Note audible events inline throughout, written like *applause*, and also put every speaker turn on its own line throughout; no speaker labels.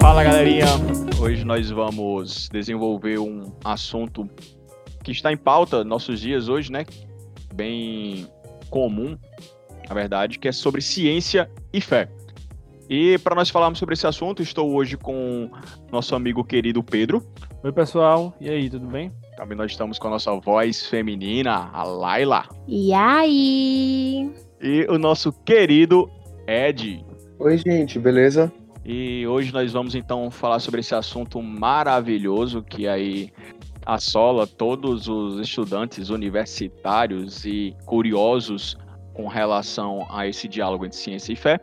Fala galerinha, hoje nós vamos desenvolver um assunto que está em pauta nossos dias hoje, né? Bem comum, na verdade, que é sobre ciência e fé. E para nós falarmos sobre esse assunto, estou hoje com nosso amigo querido Pedro.
Oi, pessoal. E aí, tudo bem?
Também nós estamos com a nossa voz feminina, a Laila.
E aí?
E o nosso querido Ed.
Oi, gente, beleza?
E hoje nós vamos então falar sobre esse assunto maravilhoso que aí assola todos os estudantes universitários e curiosos com relação a esse diálogo entre ciência e fé.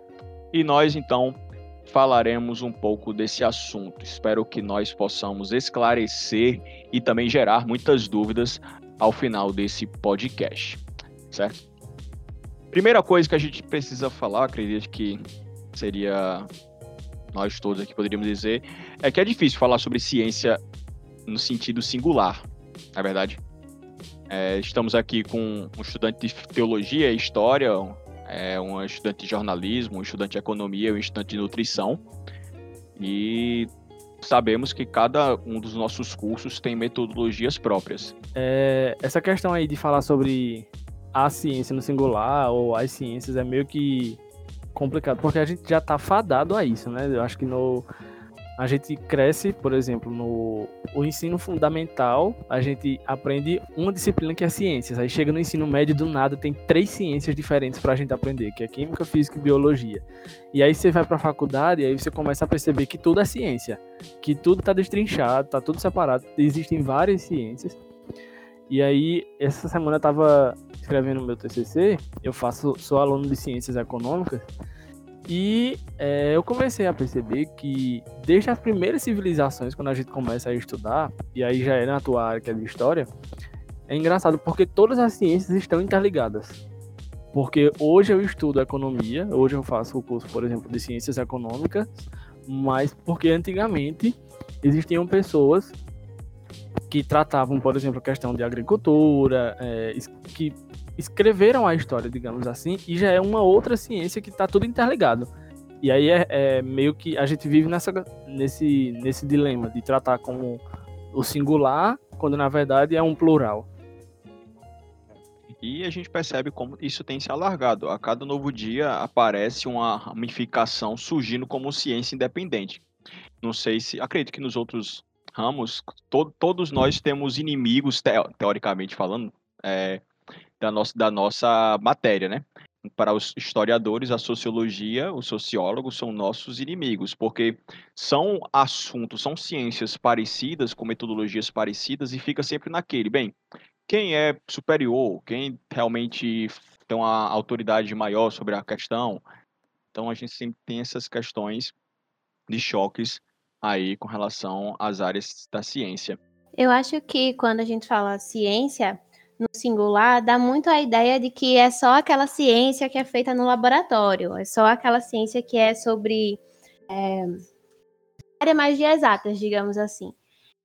E nós então falaremos um pouco desse assunto. Espero que nós possamos esclarecer e também gerar muitas dúvidas ao final desse podcast, certo? Primeira coisa que a gente precisa falar, acredito que seria nós todos aqui poderíamos dizer, é que é difícil falar sobre ciência no sentido singular, na é verdade. É, estamos aqui com um estudante de teologia e história, é, um estudante de jornalismo, um estudante de economia, um estudante de nutrição. E sabemos que cada um dos nossos cursos tem metodologias próprias.
É, essa questão aí de falar sobre a ciência no singular ou as ciências é meio que complicado, porque a gente já tá fadado a isso, né? Eu acho que no a gente cresce, por exemplo, no o ensino fundamental, a gente aprende uma disciplina que é ciências. Aí chega no ensino médio do nada, tem três ciências diferentes para a gente aprender, que é química, física e biologia. E aí você vai para a faculdade e aí você começa a perceber que tudo é ciência, que tudo está destrinchado, está tudo separado, existem várias ciências. E aí, essa semana eu estava escrevendo meu TCC, eu faço, sou aluno de ciências econômicas, e é, eu comecei a perceber que desde as primeiras civilizações, quando a gente começa a estudar, e aí já é na tua área que é de história, é engraçado porque todas as ciências estão interligadas. Porque hoje eu estudo economia, hoje eu faço o curso, por exemplo, de ciências econômicas, mas porque antigamente existiam pessoas que tratavam, por exemplo, a questão de agricultura, é, que escreveram a história, digamos assim, e já é uma outra ciência que está tudo interligado. E aí é, é, meio que a gente vive nessa, nesse, nesse dilema de tratar como o singular, quando na verdade é um plural.
E a gente percebe como isso tem se alargado. A cada novo dia aparece uma ramificação surgindo como ciência independente. Não sei se. Acredito que nos outros ramos, to, todos nós temos inimigos, teoricamente falando, é, da, nossa, da nossa matéria, né? Para os historiadores, a sociologia, os sociólogos são nossos inimigos, porque são assuntos, são ciências parecidas, com metodologias parecidas, e fica sempre naquele. Bem, quem é superior, quem realmente tem uma autoridade maior sobre a questão. Então a gente sempre tem essas questões de choques aí com relação às áreas da ciência.
Eu acho que quando a gente fala ciência no singular, dá muito a ideia de que é só aquela ciência que é feita no laboratório, é só aquela ciência que é sobre é, área mais de exatas, digamos assim.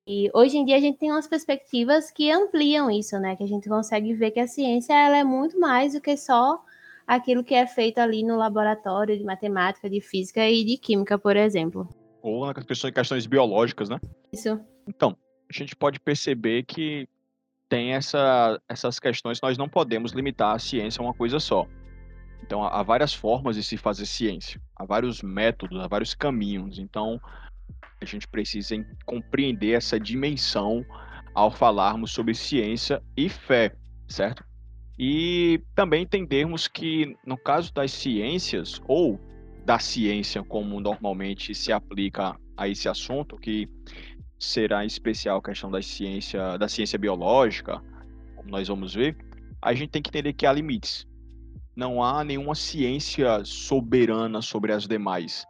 E hoje em dia a gente tem umas perspectivas que ampliam isso, né? Que a gente consegue ver que a ciência ela é muito mais do que só aquilo que é feito ali no laboratório de matemática, de física e de química, por exemplo
ou na questão de questões biológicas, né?
Isso.
Então, a gente pode perceber que tem essa, essas questões nós não podemos limitar a ciência a uma coisa só. Então, há várias formas de se fazer ciência, há vários métodos, há vários caminhos. Então, a gente precisa compreender essa dimensão ao falarmos sobre ciência e fé, certo? E também entendermos que, no caso das ciências, ou da ciência como normalmente se aplica a esse assunto, que será especial a questão da ciência, da ciência biológica, como nós vamos ver, a gente tem que entender que há limites. Não há nenhuma ciência soberana sobre as demais,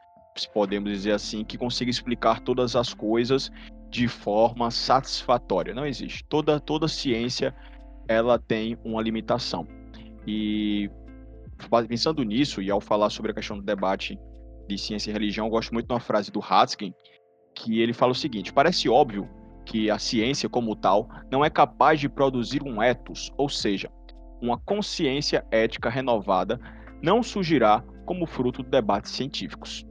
podemos dizer assim, que consiga explicar todas as coisas de forma satisfatória. Não existe. Toda toda ciência ela tem uma limitação. E pensando nisso, e ao falar sobre a questão do debate de ciência e religião, eu gosto muito de uma frase do Hatzkin, que ele fala o seguinte: parece óbvio que a ciência como tal não é capaz de produzir um ethos, ou seja, uma consciência ética renovada, não surgirá como fruto de debates científicos.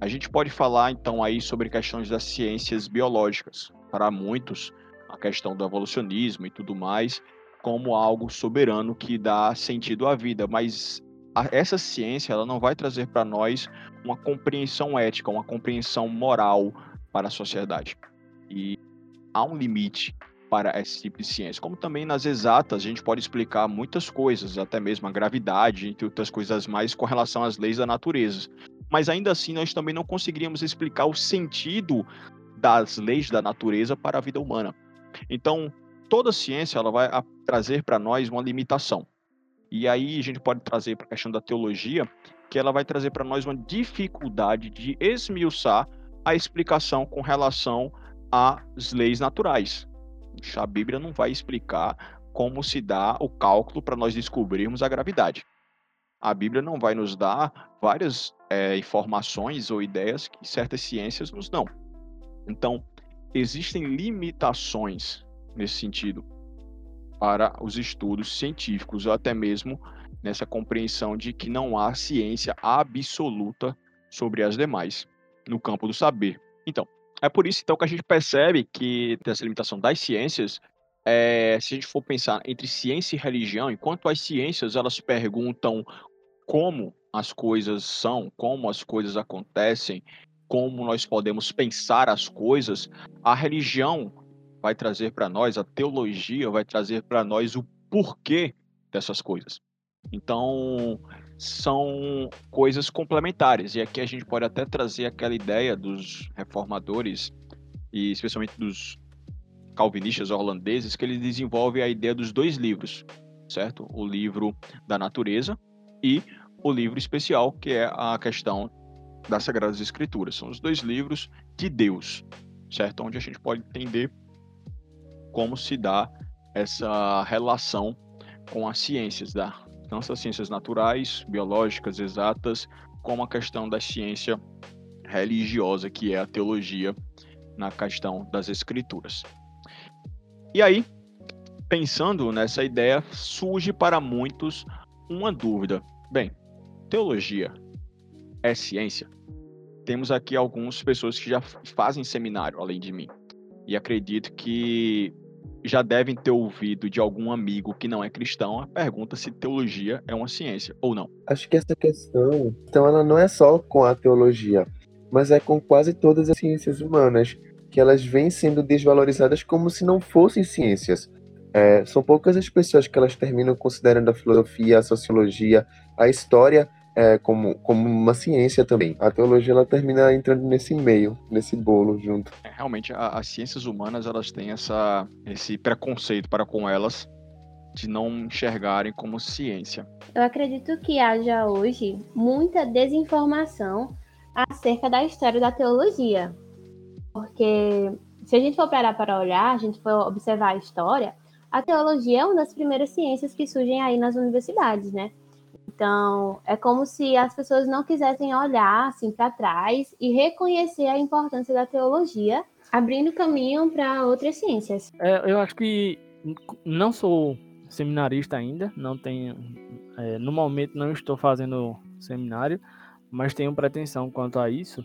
A gente pode falar então aí sobre questões das ciências biológicas. Para muitos, a questão do evolucionismo e tudo mais, como algo soberano que dá sentido à vida, mas essa ciência ela não vai trazer para nós uma compreensão ética, uma compreensão moral para a sociedade. E há um limite para esse tipo de ciência. Como também nas exatas, a gente pode explicar muitas coisas, até mesmo a gravidade, entre outras coisas mais, com relação às leis da natureza. Mas ainda assim, nós também não conseguiríamos explicar o sentido das leis da natureza para a vida humana. Então, toda ciência ela vai trazer para nós uma limitação. E aí a gente pode trazer para a questão da teologia, que ela vai trazer para nós uma dificuldade de esmiuçar a explicação com relação às leis naturais. A Bíblia não vai explicar como se dá o cálculo para nós descobrirmos a gravidade. A Bíblia não vai nos dar várias é, informações ou ideias que certas ciências nos dão. Então, existem limitações nesse sentido para os estudos científicos, ou até mesmo nessa compreensão de que não há ciência absoluta sobre as demais no campo do saber. Então, é por isso então que a gente percebe que essa limitação das ciências, é, se a gente for pensar entre ciência e religião, enquanto as ciências elas perguntam como as coisas são, como as coisas acontecem, como nós podemos pensar as coisas, a religião vai trazer para nós, a teologia vai trazer para nós o porquê dessas coisas. Então, são coisas complementares. E aqui a gente pode até trazer aquela ideia dos reformadores, e especialmente dos calvinistas holandeses, que eles desenvolvem a ideia dos dois livros, certo? O livro da natureza e o livro especial, que é a questão das Sagradas Escrituras. São os dois livros de Deus, certo? Onde a gente pode entender como se dá essa relação com as ciências, da, tanto as ciências naturais, biológicas, exatas, como a questão da ciência religiosa, que é a teologia na questão das escrituras. E aí, pensando nessa ideia, surge para muitos uma dúvida. Bem, teologia é ciência? Temos aqui algumas pessoas que já fazem seminário, além de mim. E acredito que já devem ter ouvido de algum amigo que não é cristão a pergunta se teologia é uma ciência ou não.
Acho que essa questão, então ela não é só com a teologia, mas é com quase todas as ciências humanas, que elas vêm sendo desvalorizadas como se não fossem ciências. É, são poucas as pessoas que elas terminam considerando a filosofia, a sociologia, a história é, como, como uma ciência também. A teologia ela termina entrando nesse meio, nesse bolo junto.
É, realmente, a, as ciências humanas elas têm essa, esse preconceito para com elas de não enxergarem como ciência.
Eu acredito que haja hoje muita desinformação acerca da história da teologia. Porque se a gente for parar para olhar, a gente for observar a história, a teologia é uma das primeiras ciências que surgem aí nas universidades, né? Então, é como se as pessoas não quisessem olhar assim para trás e reconhecer a importância da teologia, abrindo caminho para outras ciências.
É, eu acho que não sou seminarista ainda, não tenho, é, no momento não estou fazendo seminário, mas tenho pretensão quanto a isso.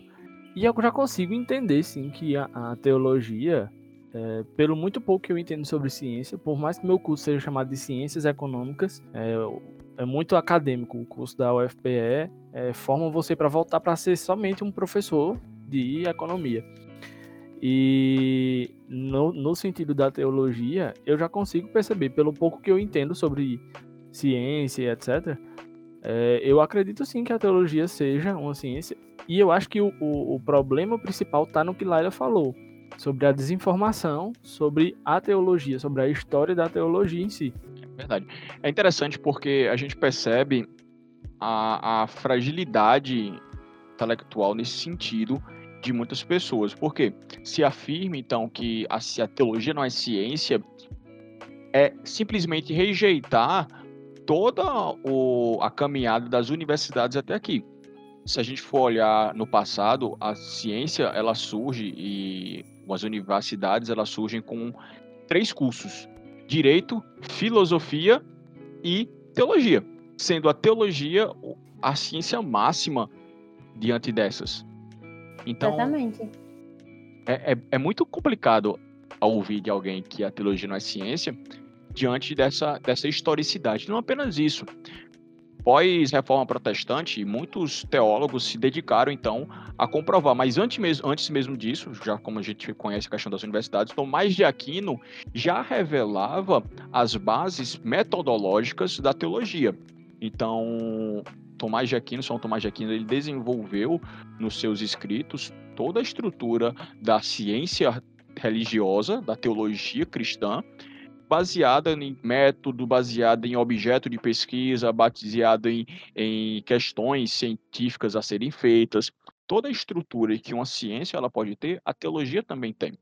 E eu já consigo entender, sim, que a, a teologia, é, pelo muito pouco que eu entendo sobre ciência, por mais que meu curso seja chamado de Ciências Econômicas, é, é muito acadêmico. O curso da UFPE é, forma você para voltar para ser somente um professor de economia. E no, no sentido da teologia, eu já consigo perceber, pelo pouco que eu entendo sobre ciência, etc., é, eu acredito sim que a teologia seja uma ciência. E eu acho que o, o, o problema principal está no que Laila falou, sobre a desinformação, sobre a teologia, sobre a história da teologia em si.
Verdade. É interessante porque a gente percebe a, a fragilidade intelectual nesse sentido de muitas pessoas. Porque se afirma, então, que a, se a teologia não é ciência, é simplesmente rejeitar toda o, a caminhada das universidades até aqui. Se a gente for olhar no passado, a ciência ela surge e as universidades elas surgem com três cursos: direito, filosofia e teologia, sendo a teologia a ciência máxima diante dessas. Então,
Exatamente.
é, é, é muito complicado ouvir de alguém que a teologia não é ciência diante dessa, dessa historicidade. Não apenas isso. Pós-reforma protestante, muitos teólogos se dedicaram, então, a comprovar. Mas antes mesmo, antes mesmo disso, já como a gente conhece a questão das universidades, Tomás de Aquino já revelava as bases metodológicas da teologia. Então, Tomás de Aquino, São Tomás de Aquino, ele desenvolveu nos seus escritos toda a estrutura da ciência religiosa, da teologia cristã, baseada em método, baseada em objeto de pesquisa, baseada em, em questões científicas a serem feitas. Toda a estrutura que uma ciência ela pode ter, a teologia também tem.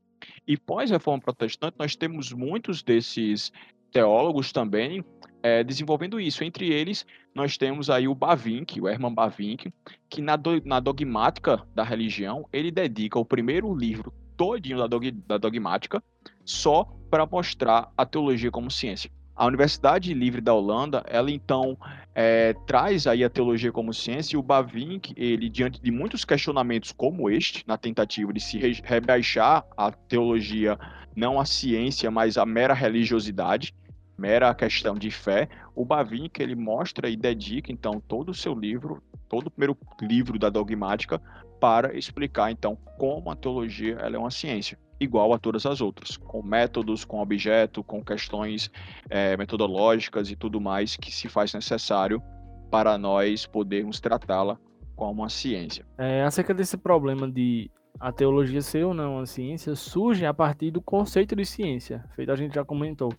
E pós-reforma protestante, nós temos muitos desses teólogos também é, desenvolvendo isso. Entre eles, nós temos aí o Bavinck, o Hermann Bavinck, que na, do, na dogmática da religião, ele dedica o primeiro livro todinho da, dog, da dogmática só para mostrar a teologia como ciência. A Universidade Livre da Holanda, ela então é, traz aí a teologia como ciência e o Bavinck, ele diante de muitos questionamentos como este, na tentativa de se rebaixar a teologia não a ciência, mas a mera religiosidade, mera questão de fé, o Bavinck ele mostra e dedica então todo o seu livro, todo o primeiro livro da dogmática para explicar então como a teologia ela é uma ciência igual a todas as outras, com métodos, com objeto, com questões é, metodológicas e tudo mais que se faz necessário para nós podermos tratá-la como uma ciência.
É, acerca desse problema de a teologia ser ou não uma ciência, surge a partir do conceito de ciência, feito a gente já comentou.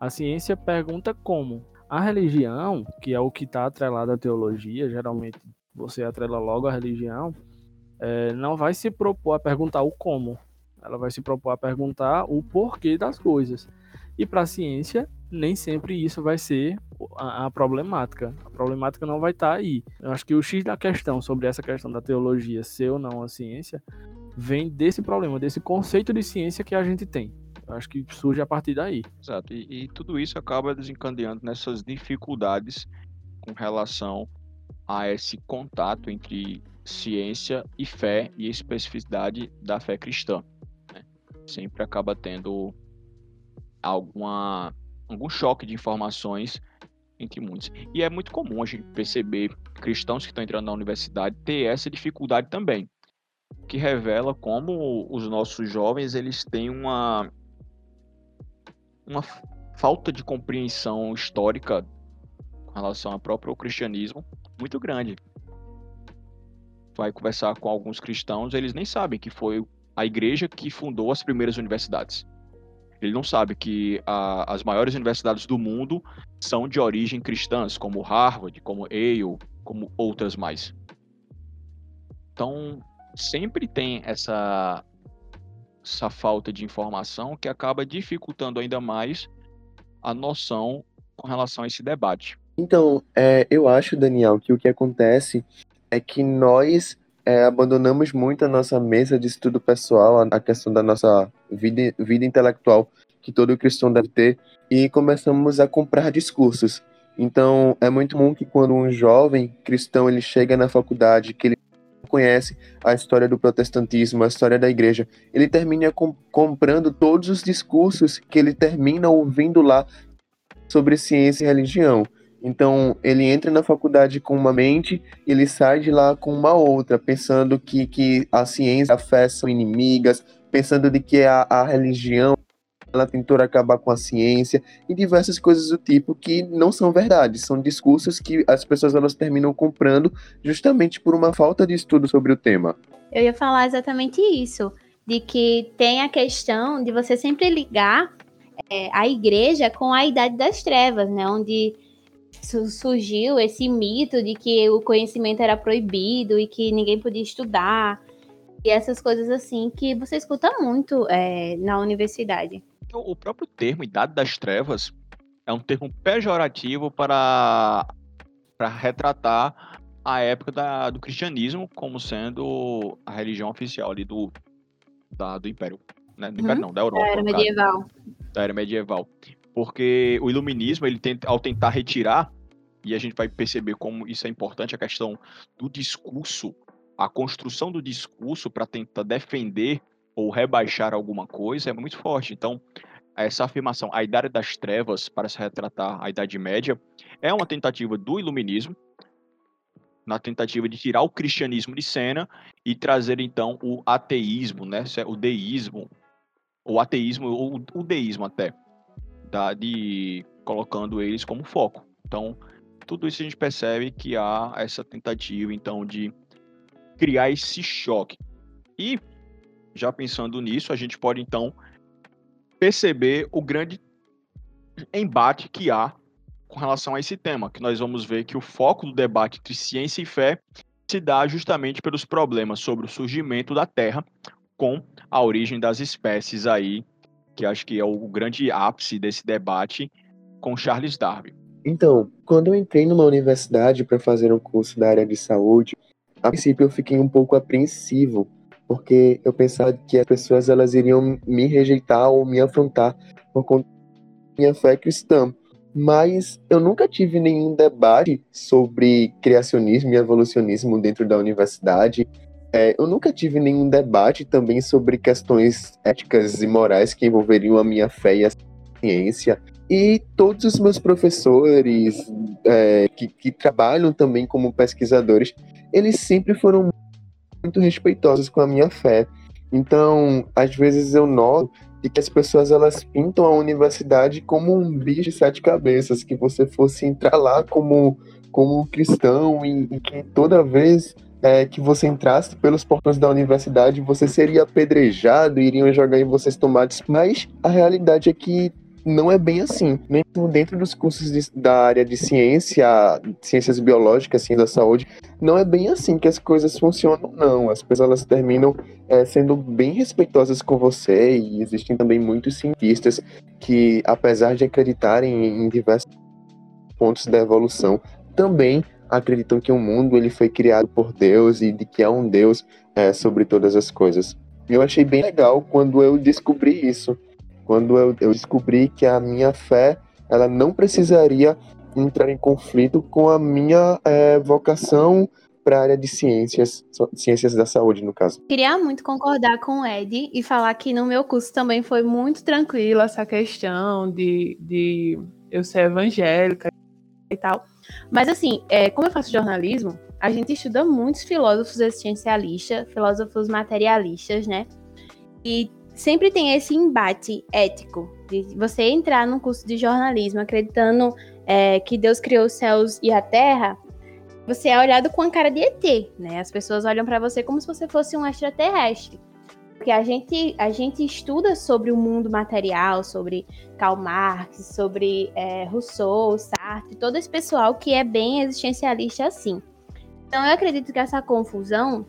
A ciência pergunta como. A religião, que é o que está atrelado à teologia, geralmente você atrela logo a religião, é, não vai se propor a perguntar o como, ela vai se propor a perguntar o porquê das coisas. E para a ciência, nem sempre isso vai ser a, a, problemática. A problemática não vai estar tá aí. Eu acho que o X da questão sobre essa questão da teologia ser ou não a ciência vem desse problema, desse conceito de ciência que a gente tem. Eu acho que surge a partir daí.
Exato. E, e tudo isso acaba desencadeando nessas dificuldades com relação a esse contato entre ciência e fé e especificidade da fé cristã sempre acaba tendo alguma, algum choque de informações entre muitos. E é muito comum a gente perceber cristãos que estão entrando na universidade ter essa dificuldade também, que revela como os nossos jovens eles têm uma uma falta de compreensão histórica com relação ao próprio cristianismo muito grande. Vai conversar com alguns cristãos, eles nem sabem que foi a igreja que fundou as primeiras universidades. Ele não sabe que a, as maiores universidades do mundo são de origem cristãs, como Harvard, como Yale, como outras mais. Então, sempre tem essa, essa falta de informação que acaba dificultando ainda mais a noção com relação a esse debate.
Então, é, eu acho, Daniel, que o que acontece é que nós é, abandonamos muito a nossa mesa de estudo pessoal, a questão da nossa vida, vida intelectual que todo cristão deve ter, e começamos a comprar discursos. Então, é muito comum que quando um jovem cristão ele chega na faculdade, que ele conhece a história do protestantismo, a história da igreja, ele termina com, comprando todos os discursos que ele termina ouvindo lá sobre ciência e religião. Então, ele entra na faculdade com uma mente ele sai de lá com uma outra, pensando que, que a ciência e a fé são inimigas, pensando de que a, a religião ela tentou acabar com a ciência e diversas coisas do tipo que não são verdades, são discursos que as pessoas elas terminam comprando justamente por uma falta de estudo sobre o tema.
Eu ia falar exatamente isso, de que tem a questão de você sempre ligar é, a igreja com a idade das trevas, né, onde surgiu esse mito de que o conhecimento era proibido e que ninguém podia estudar. E essas coisas assim que você escuta muito é, na universidade.
O próprio termo Idade das Trevas é um termo pejorativo para, para retratar a época da, do cristianismo como sendo a religião oficial ali do, da, do Império. né? Uhum. Não, da Europa.
Da era medieval.
Da era medieval. Porque o iluminismo, ele tenta, ao tentar retirar, e a gente vai perceber como isso é importante, a questão do discurso, a construção do discurso para tentar defender ou rebaixar alguma coisa é muito forte. Então, essa afirmação, a Idade das Trevas, para se retratar a Idade Média, é uma tentativa do iluminismo, na tentativa de tirar o cristianismo de cena e trazer então o ateísmo, né, o deísmo, o ateísmo ou o deísmo até, da, de colocando eles como foco. Então, tudo isso a gente percebe que há essa tentativa então de criar esse choque. E já pensando nisso, a gente pode então perceber o grande embate que há com relação a esse tema, que nós vamos ver que o foco do debate entre ciência e fé se dá justamente pelos problemas sobre o surgimento da Terra com a origem das espécies aí, que acho que é o grande ápice desse debate com Charles Darwin.
Então, quando eu entrei numa universidade para fazer um curso da área de saúde, a princípio eu fiquei um pouco apreensivo porque eu pensava que as pessoas elas iriam me rejeitar ou me afrontar por conta da minha fé cristã. Mas eu nunca tive nenhum debate sobre criacionismo e evolucionismo dentro da universidade. É, eu nunca tive nenhum debate também sobre questões éticas e morais que envolveriam a minha fé e a ciência. E todos os meus professores é, que, que trabalham também como pesquisadores, eles sempre foram muito respeitosas com a minha fé. Então, às vezes eu noto que as pessoas elas pintam a universidade como um bicho de sete cabeças, que você fosse entrar lá como como cristão e, e que toda vez é, que você entrasse pelos portões da universidade, você seria apedrejado, iriam jogar em vocês tomates. Mas a realidade é que não é bem assim. Mesmo dentro dos cursos de, da área de ciência, ciências biológicas, ciência da saúde, não é bem assim que as coisas funcionam, não. As pessoas elas terminam é, sendo bem respeitosas com você e existem também muitos cientistas que, apesar de acreditarem em diversos pontos da evolução, também acreditam que o mundo ele foi criado por Deus e de que há um Deus é, sobre todas as coisas. Eu achei bem legal quando eu descobri isso quando eu, eu descobri que a minha fé ela não precisaria entrar em conflito com a minha é, vocação para a área de ciências, ciências da saúde, no caso.
Queria muito concordar com o Ed e falar que no meu curso também foi muito tranquilo essa questão de, de eu ser evangélica e tal. Mas assim, é, como eu faço jornalismo, a gente estuda muitos filósofos existencialistas, filósofos materialistas, né? E sempre tem esse embate ético de você entrar num curso de jornalismo acreditando é, que Deus criou os céus e a terra, você é olhado com a cara de ET, né? As pessoas olham para você como se você fosse um extraterrestre. Porque a gente, a gente estuda sobre o mundo material, sobre Karl Marx, sobre é, Rousseau, Sartre, todo esse pessoal que é bem existencialista assim. Então eu acredito que essa confusão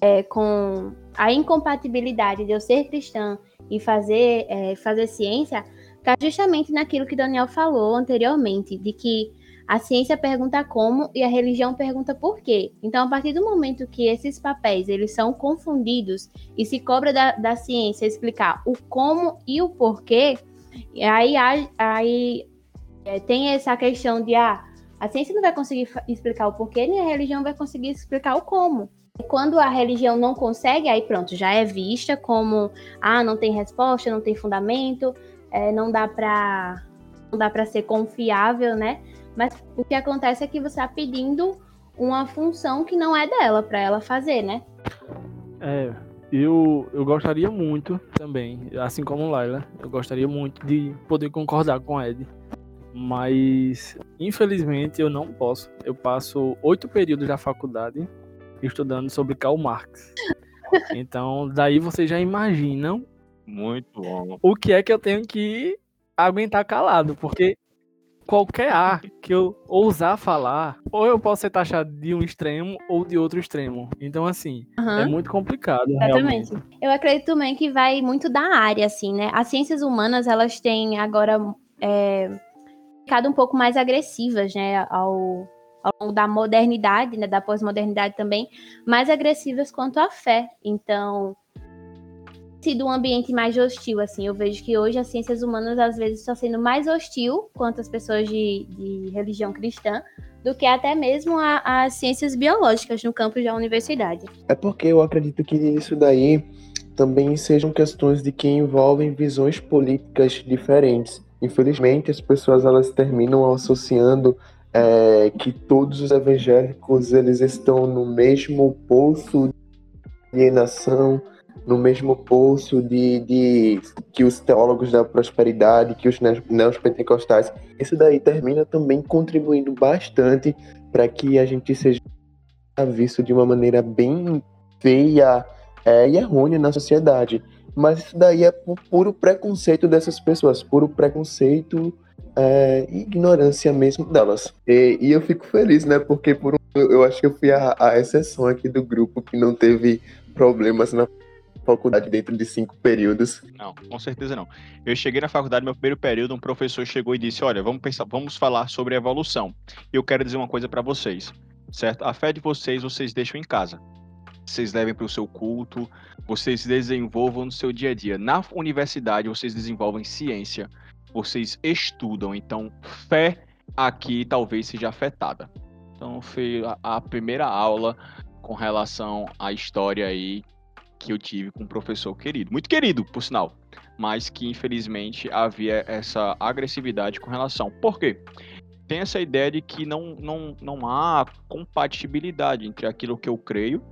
é, com a incompatibilidade de eu ser cristã e fazer, é, fazer ciência está justamente naquilo que Daniel falou anteriormente, de que a ciência pergunta como e a religião pergunta por quê. Então, a partir do momento que esses papéis eles são confundidos e se cobra da, da ciência explicar o como e o porquê, aí, aí é, tem essa questão de ah, a ciência não vai conseguir explicar o porquê, nem a religião vai conseguir explicar o como. Quando a religião não consegue, aí pronto, já é vista como ah, não tem resposta, não tem fundamento, é, não dá para não dá para ser confiável, né? Mas o que acontece é que você está pedindo uma função que não é dela para ela fazer, né?
É, eu, eu gostaria muito também, assim como Laila, eu gostaria muito de poder concordar com Ed. Mas, infelizmente, eu não posso. Eu passo oito períodos da faculdade estudando sobre Karl Marx. *laughs* Então, daí vocês já imaginam
muito bom.
O que é que eu tenho que aguentar calado, porque qualquer ar que eu ousar falar, ou eu posso ser taxado de um extremo ou de outro extremo. Então, assim, uhum. é muito complicado. Exatamente. Realmente.
Eu acredito também que vai muito da área, assim, né? As ciências humanas, elas têm agora é, ficado um pouco mais agressivas, né, ao, ao longo da modernidade, né, da pós-modernidade também, mais agressivas quanto à fé. Então, sido um ambiente mais hostil, assim. Eu vejo que hoje as ciências humanas às vezes estão sendo mais hostil quanto as pessoas de, de religião cristã do que até mesmo as ciências biológicas no campus da universidade.
É porque eu acredito que isso daí também sejam questões de que envolvem visões políticas diferentes. Infelizmente, as pessoas elas terminam associando é, que todos os evangélicos eles estão no mesmo poço de alienação, no mesmo poço de, de que os teólogos da prosperidade, que os neopentecostais. Isso daí termina também contribuindo bastante para que a gente seja visto de uma maneira bem feia é, e errônea na sociedade. Mas isso daí é puro preconceito dessas pessoas, puro preconceito é, ignorância mesmo delas. E, e, eu fico feliz, né? Porque por um, eu acho que eu fui a, a, exceção aqui do grupo que não teve problemas na faculdade dentro de cinco períodos.
Não, com certeza não. Eu cheguei na faculdade, meu primeiro período, um professor chegou e disse: Olha, vamos pensar, vamos falar sobre evolução. E eu quero dizer uma coisa para vocês, certo? A fé de vocês, vocês deixam em casa. Vocês levem para o seu culto, vocês desenvolvam no seu dia a dia. Na universidade, vocês desenvolvem ciência, vocês estudam. Então, fé aqui talvez seja afetada. Então, foi a, primeira aula com relação à história aí que eu tive com um professor querido. Muito querido, por sinal. Mas que, infelizmente, havia essa agressividade com relação. Por quê? Tem essa ideia de que não, não, não há compatibilidade entre aquilo que eu creio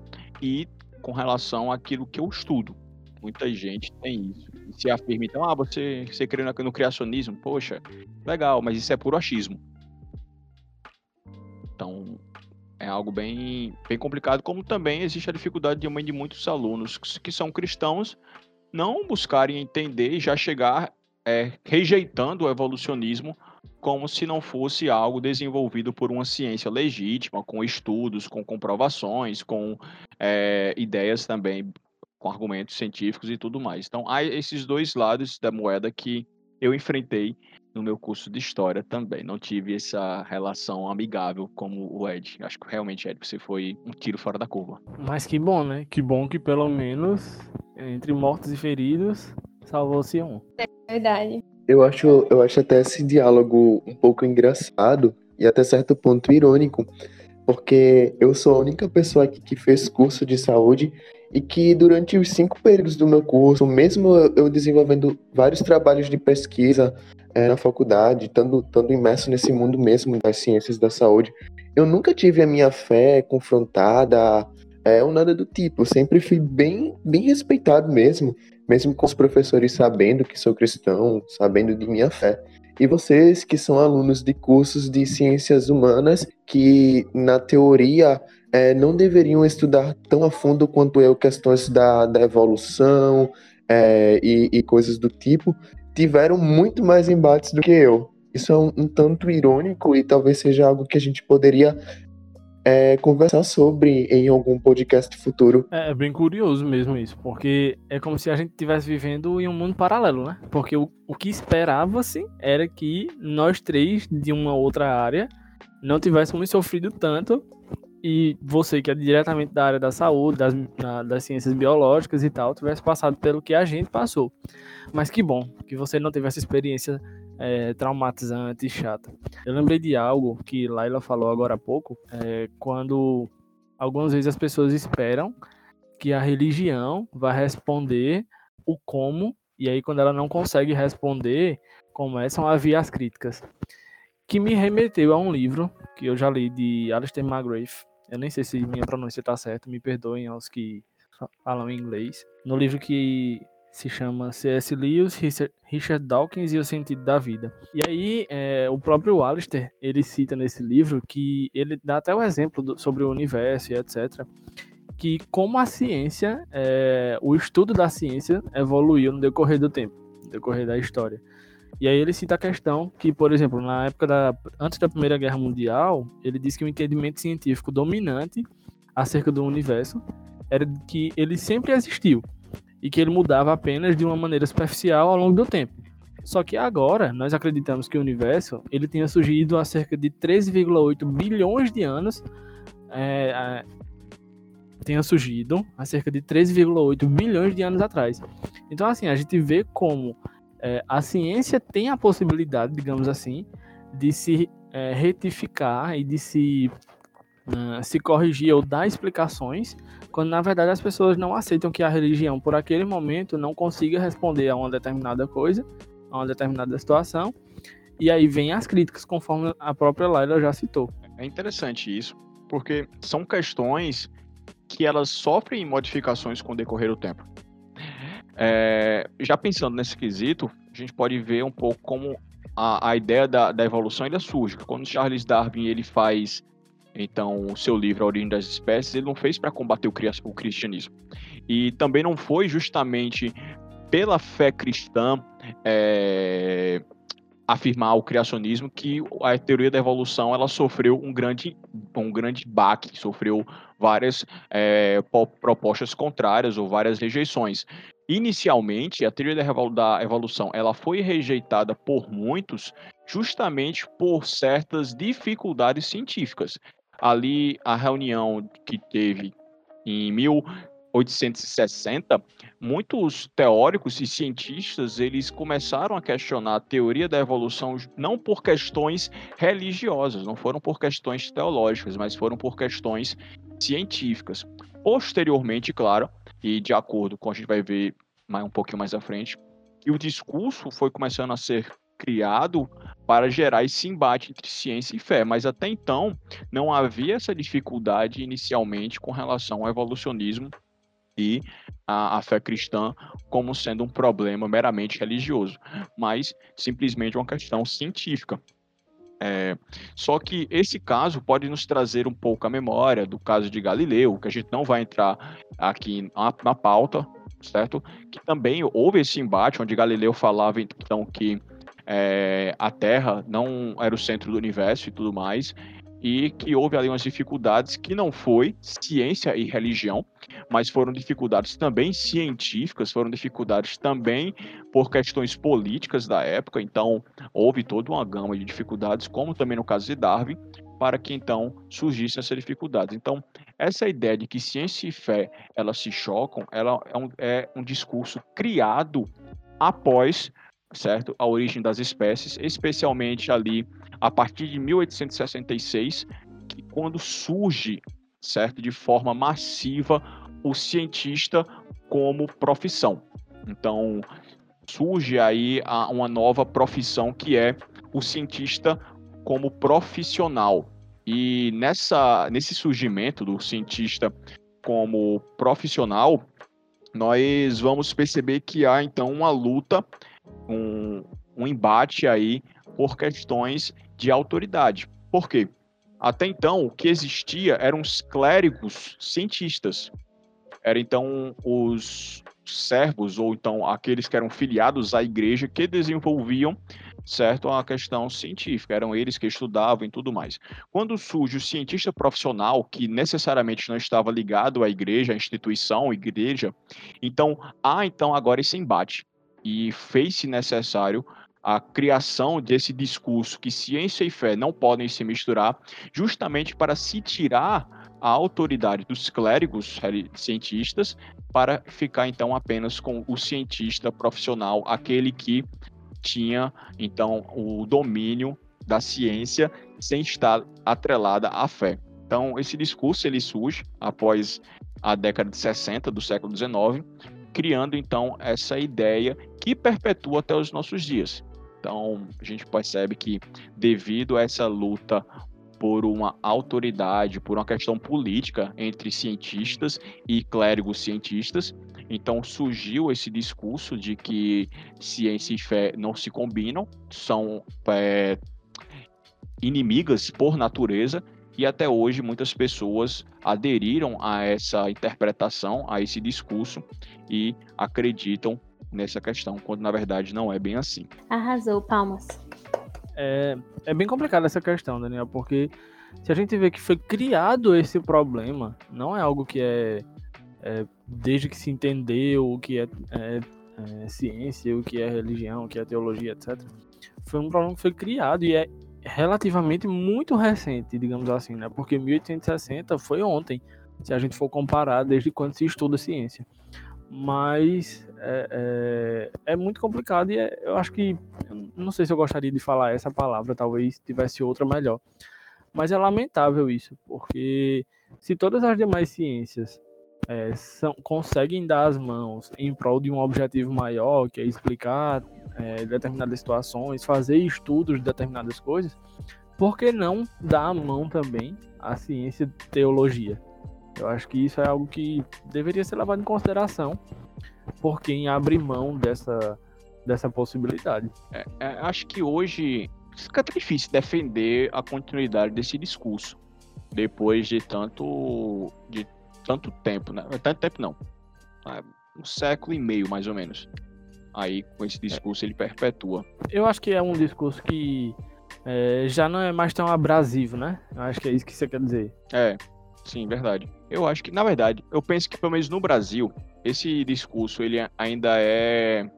e com relação àquilo que eu estudo. Muita gente tem isso se afirma, então, ah, você, você crê no criacionismo, poxa, legal, mas isso é puro achismo. Então, é algo bem, bem complicado, como também existe a dificuldade de, de muitos alunos que são cristãos não buscarem entender e já chegar é, rejeitando o evolucionismo como se não fosse algo desenvolvido por uma ciência legítima, com estudos, com comprovações, com é, ideias também com argumentos científicos e tudo mais. Então, há esses dois lados da moeda que eu enfrentei no meu curso de história também. Não tive essa relação amigável como o Ed. Acho que realmente, Ed, você foi um tiro fora da curva.
Mas que bom, né? Que bom que pelo menos entre mortos e feridos salvou-se um.
É verdade.
Eu acho, eu acho até esse diálogo um pouco engraçado e até certo ponto irônico, porque eu sou a única pessoa aqui que fez curso de saúde e que durante os cinco períodos do meu curso, mesmo eu desenvolvendo vários trabalhos de pesquisa é, na faculdade, estando, estando imerso nesse mundo mesmo das ciências da saúde, eu nunca tive a minha fé confrontada é, ou nada do tipo. Eu sempre fui bem, bem respeitado mesmo, mesmo com os professores sabendo que sou cristão, sabendo de minha fé. E vocês que são alunos de cursos de ciências humanas, que na teoria é, não deveriam estudar tão a fundo quanto eu questões da, da evolução é, e, e, coisas do tipo, tiveram muito mais embates do que eu. Isso é um, um tanto irônico e talvez seja algo que a gente poderia é, conversar sobre em algum podcast futuro.
É, é bem curioso mesmo isso, porque é como se a gente estivesse vivendo em um mundo paralelo, né? Porque o, o que esperava-se era que nós três, de uma outra área, não tivéssemos sofrido tanto e você que é diretamente da área da saúde, das, das ciências biológicas e tal, tivesse passado pelo que a gente passou. Mas que bom que você não teve essa experiência é, traumatizante e chata. Eu lembrei de algo que Laila falou agora há pouco, é, quando algumas vezes as pessoas esperam que a religião vai responder o como, e aí quando ela não consegue responder, começam a vir as críticas. Que me remeteu a um livro que eu já li de Alistair McGrath, eu nem sei se minha pronúncia está certa, me perdoem aos que falam inglês. No livro que se chama C.S. Lewis, Richard Dawkins e o Sentido da Vida. E aí, é, o próprio Alistair, ele cita nesse livro que ele dá até o um exemplo do, sobre o universo e etc., que como a ciência, é, o estudo da ciência evoluiu no decorrer do tempo, no decorrer da história. E aí ele cita a questão que, por exemplo, na época da antes da Primeira Guerra Mundial, ele diz que o entendimento científico dominante acerca do universo era que ele sempre existiu e que ele mudava apenas de uma maneira superficial ao longo do tempo. Só que agora nós acreditamos que o universo ele tenha surgido há cerca de 13,8 bilhões de anos é, tenha surgido há cerca de 13,8 bilhões de anos atrás. Então, assim, a gente vê como é, a ciência tem a possibilidade, digamos assim, de se é, retificar e de se, uh, se corrigir ou dar explicações, quando na verdade as pessoas não aceitam que a religião, por aquele momento, não consiga responder a uma determinada coisa, a uma determinada situação, e aí vem as críticas, conforme a própria Laila já citou.
É interessante isso, porque são questões que elas sofrem modificações com o decorrer do tempo. É, já pensando nesse quesito, a gente pode ver um pouco como a, a ideia da, da evolução ainda surge. Quando Charles Darwin ele faz então o seu livro A Origem das Espécies, ele não fez para combater o, o cristianismo. E também não foi justamente pela fé cristã é, afirmar o criacionismo que a teoria da evolução ela sofreu um grande um grande baque, sofreu várias é, propostas contrárias ou várias rejeições. Inicialmente, a teoria da evolução ela foi rejeitada por muitos justamente por certas dificuldades científicas. Ali, a reunião que teve em 1860, muitos teóricos e cientistas eles começaram a questionar a teoria da evolução não por questões religiosas, não foram por questões teológicas, mas foram por questões científicas. Posteriormente, claro, e de acordo com a gente vai ver mais um pouquinho mais à frente, que o discurso foi começando a ser criado para gerar esse embate entre ciência e fé, mas até então não havia essa dificuldade inicialmente com relação ao evolucionismo e a, a, fé cristã como sendo um problema meramente religioso, mas simplesmente uma questão científica. É, só que esse caso pode nos trazer um pouco a memória do caso de Galileu, que a gente não vai entrar aqui na, na pauta, certo? Que também houve esse embate onde Galileu falava então que é, a Terra não era o centro do universo e tudo mais, e que houve ali umas dificuldades que não foi ciência e religião, mas foram dificuldades também científicas, foram dificuldades também por questões políticas da época, então houve toda uma gama de dificuldades, como também no caso de Darwin, para que então surgissem essas dificuldades. Então, essa ideia de que ciência e fé elas se chocam, ela é um, é um discurso criado após certo? A origem das espécies, especialmente ali a partir de 1866, que quando surge, certo, de forma massiva o cientista como profissão. Então, surge aí uma nova profissão que é o cientista como profissional. E nessa nesse surgimento do cientista como profissional, nós vamos perceber que há então uma luta um, um embate aí por questões de autoridade. Por quê? Até então, o que existia eram os clérigos cientistas. Eram então os servos, ou então aqueles que eram filiados à igreja, que desenvolviam certo a questão científica, eram eles que estudavam e tudo mais. Quando surge o cientista profissional, que necessariamente não estava ligado à igreja, à instituição, à igreja, então há então agora esse embate e fez-se necessário a criação desse discurso que ciência e fé não podem se misturar, justamente para se tirar a autoridade dos clérigos cientistas para ficar então apenas com o cientista profissional, aquele que tinha então o domínio da ciência sem estar atrelada à fé. Então esse discurso ele surge após a década de 60 do século 19 criando então essa ideia que perpetua até os nossos dias. Então, a gente percebe que devido a essa luta por uma autoridade, por uma questão política entre cientistas e clérigos cientistas, então surgiu esse discurso de que ciência e fé não se combinam, são é, inimigas por natureza, e até hoje muitas pessoas aderiram a essa interpretação, a esse discurso e acreditam nessa questão, quando na verdade não é bem assim.
Arrasou, palmas.
É, é bem complicada essa questão, Daniel, porque se a gente vê que foi criado esse problema, não é algo que é, é desde que se entendeu o que é, é, é, ciência, o que é religião, o que é teologia, etc. Foi um problema que foi criado e é relativamente muito recente, digamos assim, né? Porque 1860 foi ontem. se a gente for comparar desde quando se estuda ciência. Mas é, é, é muito complicado e é, eu acho que, não sei se eu gostaria de falar essa palavra, talvez tivesse outra melhor. Mas é lamentável isso, porque se todas as demais ciências é, são, conseguem dar as mãos em prol de um objetivo maior, que é explicar é, determinadas situações, fazer estudos de determinadas coisas, por que não dar a mão também à ciência de teologia? Eu acho que isso é algo que deveria ser levado em consideração por quem abre mão dessa, dessa possibilidade.
É, é, acho que hoje fica até difícil defender a continuidade desse discurso depois de tanto de tanto tempo, né? Tanto tempo não. É, um século e meio, mais ou menos. Aí, com esse discurso, ele perpetua.
Eu acho que é um discurso que é, já não é mais tão abrasivo, né? Eu acho que é isso que você quer dizer.
É, sim, verdade. Eu acho que, na verdade, eu penso que, pelo menos no Brasil, esse discurso ele ainda é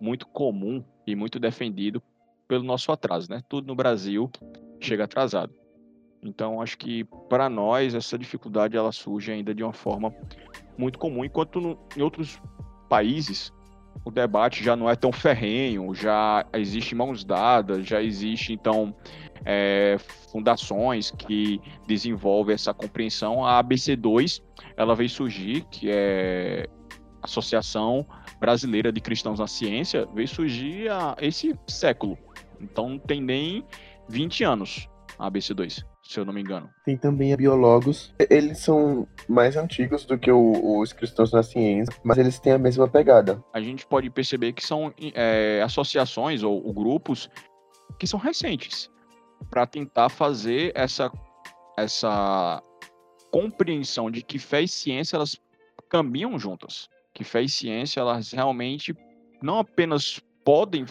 muito comum e muito defendido pelo nosso atraso, né? Tudo no Brasil chega atrasado. Então, acho que para nós essa dificuldade ela surge ainda de uma forma muito comum, enquanto no, em outros países o debate já não é tão ferrenho, já existe mãos dadas, já existe então é, fundações que desenvolvem essa compreensão. A ABC2 ela veio surgir, que é Associação Brasileira de Cristãos na Ciência, veio surgir a esse século. Então não tem nem 20 anos a ABC2 se eu não me engano.
Tem também a Biologos. Eles são mais antigos do que o, os cristãos na ciência, mas eles têm a mesma pegada.
A gente pode perceber que são é, associações ou, ou grupos que são recentes para tentar fazer essa, essa compreensão de que fé e ciência elas caminham juntas. Que fé e ciência elas realmente não apenas podem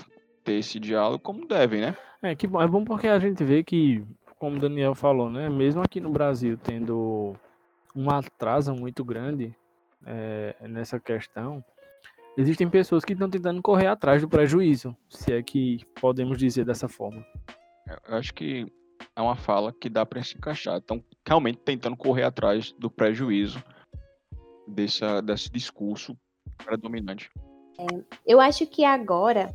ter esse diálogo, como devem, né?
É, que bom, é bom porque a gente vê que como o Daniel falou, né? Mesmo aqui no Brasil tendo um atraso muito grande é, nessa questão, existem pessoas que estão tentando correr atrás do prejuízo, se é que podemos dizer dessa forma.
Eu acho que é uma fala que dá para se encaixar. Estão realmente tentando correr atrás do prejuízo dessa, desse discurso predominante.
É, eu acho que agora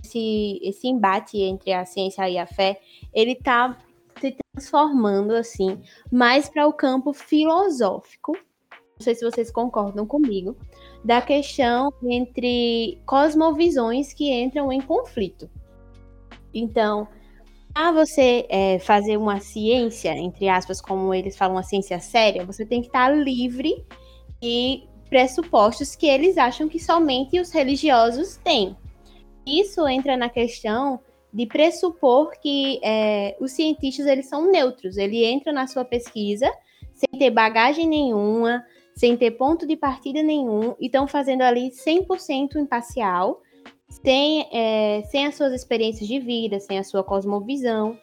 esse, esse embate entre a ciência e a fé, ele está se transformando assim mais para o campo filosófico. Não sei se vocês concordam comigo, da questão entre cosmovisões que entram em conflito. Então, para você é, fazer uma ciência, entre aspas, como eles falam, uma ciência séria, você tem que estar livre de pressupostos que eles acham que somente os religiosos têm. Isso entra na questão de pressupor que é, os cientistas eles são neutros. Ele entra na sua pesquisa sem ter bagagem nenhuma, sem ter ponto de partida nenhum, e estão fazendo ali 100% imparcial, sem, é, sem as suas experiências de vida, sem a sua cosmovisão.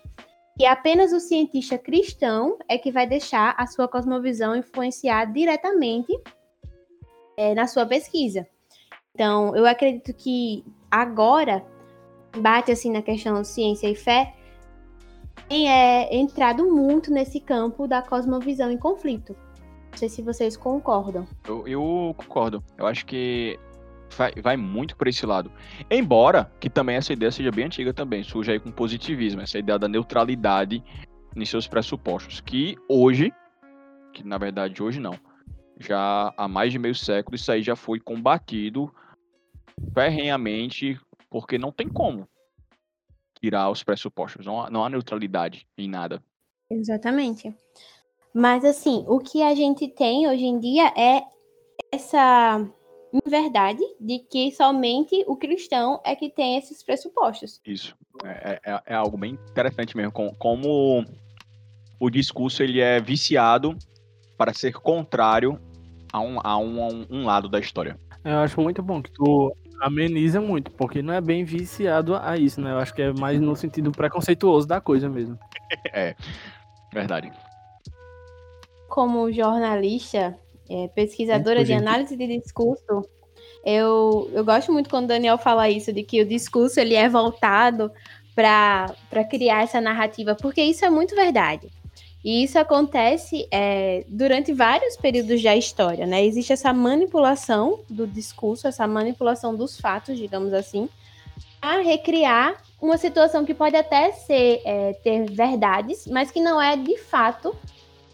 E apenas o cientista cristão é que vai deixar a sua cosmovisão influenciar diretamente é, na sua pesquisa. Então, eu acredito que agora bate assim na questão ciência e fé, tem é, entrado muito nesse campo da cosmovisão em conflito. Não sei se vocês concordam.
Eu, eu concordo. Eu acho que vai, vai, muito por esse lado. Embora que também essa ideia seja bem antiga também, surge aí com positivismo, essa ideia da neutralidade em seus pressupostos, que hoje, que na verdade hoje não, já há mais de meio século isso aí já foi combatido ferrenhamente porque não tem como tirar os pressupostos, não há, não há neutralidade em nada.
Exatamente. Mas assim, o que a gente tem hoje em dia é essa verdade de que somente o cristão é que tem esses pressupostos.
Isso. É, é, é algo bem interessante mesmo, como, como o discurso ele é viciado para ser contrário a um, a um, a um lado da história.
Eu acho muito bom que tu ameniza muito, porque não é bem viciado a isso, né? Eu acho que é mais no sentido preconceituoso da coisa mesmo. *laughs*
é, verdade.
Como jornalista, é, pesquisadora de análise de discurso, eu, eu gosto muito quando o Daniel fala isso, de que o discurso ele é voltado para criar essa narrativa, porque isso é muito verdade. E isso acontece é, durante vários períodos da história, né? Existe essa manipulação do discurso, essa manipulação dos fatos, digamos assim, a recriar uma situação que pode até ser é, ter verdades, mas que não é de fato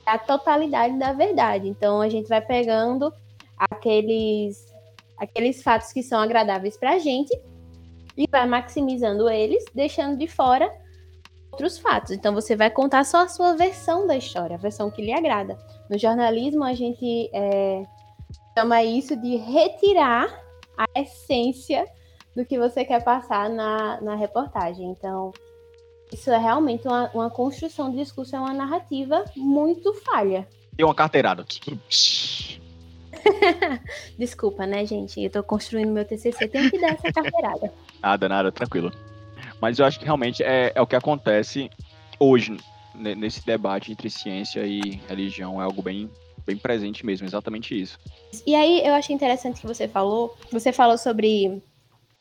a totalidade da verdade. Então a gente vai pegando aqueles aqueles fatos que são agradáveis para a gente e vai maximizando eles, deixando de fora outros fatos. Então você vai contar só a sua versão da história, a versão que lhe agrada. No jornalismo a gente é, chama isso de retirar a essência do que você quer passar na, na reportagem. Então isso é realmente uma, uma construção de discurso, é uma narrativa muito falha.
Deu uma carteirada. *laughs*
Desculpa, né, gente? Eu tô construindo meu TCC, tenho que dar essa carteirada. *laughs*
nada, nada, tranquilo. Mas eu acho que realmente é, é o que acontece hoje nesse debate entre ciência e religião. É algo bem, bem presente mesmo, exatamente isso.
E aí eu achei interessante que você falou. Você falou sobre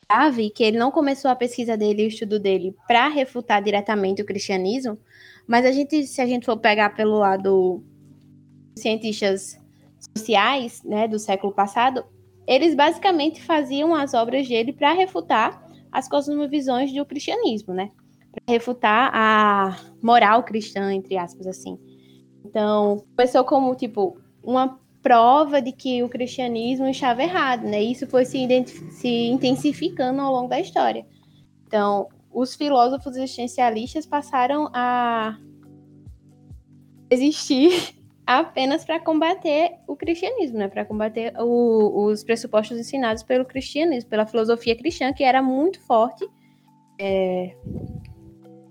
Davi, que ele não começou a pesquisa dele, o estudo dele, para refutar diretamente o cristianismo. Mas a gente, se a gente for pegar pelo lado cientistas sociais, né, do século passado, eles basicamente faziam as obras dele para refutar as cosmovisões do cristianismo, né? Para refutar a moral cristã, entre aspas, assim. Então, começou como, tipo, uma prova de que o cristianismo estava errado, né? Isso foi se, se intensificando ao longo da história. Então, os filósofos existencialistas passaram a existir *laughs* apenas para combater o cristianismo, né? Para combater o, os pressupostos ensinados pelo cristianismo, pela filosofia cristã, que era muito forte é,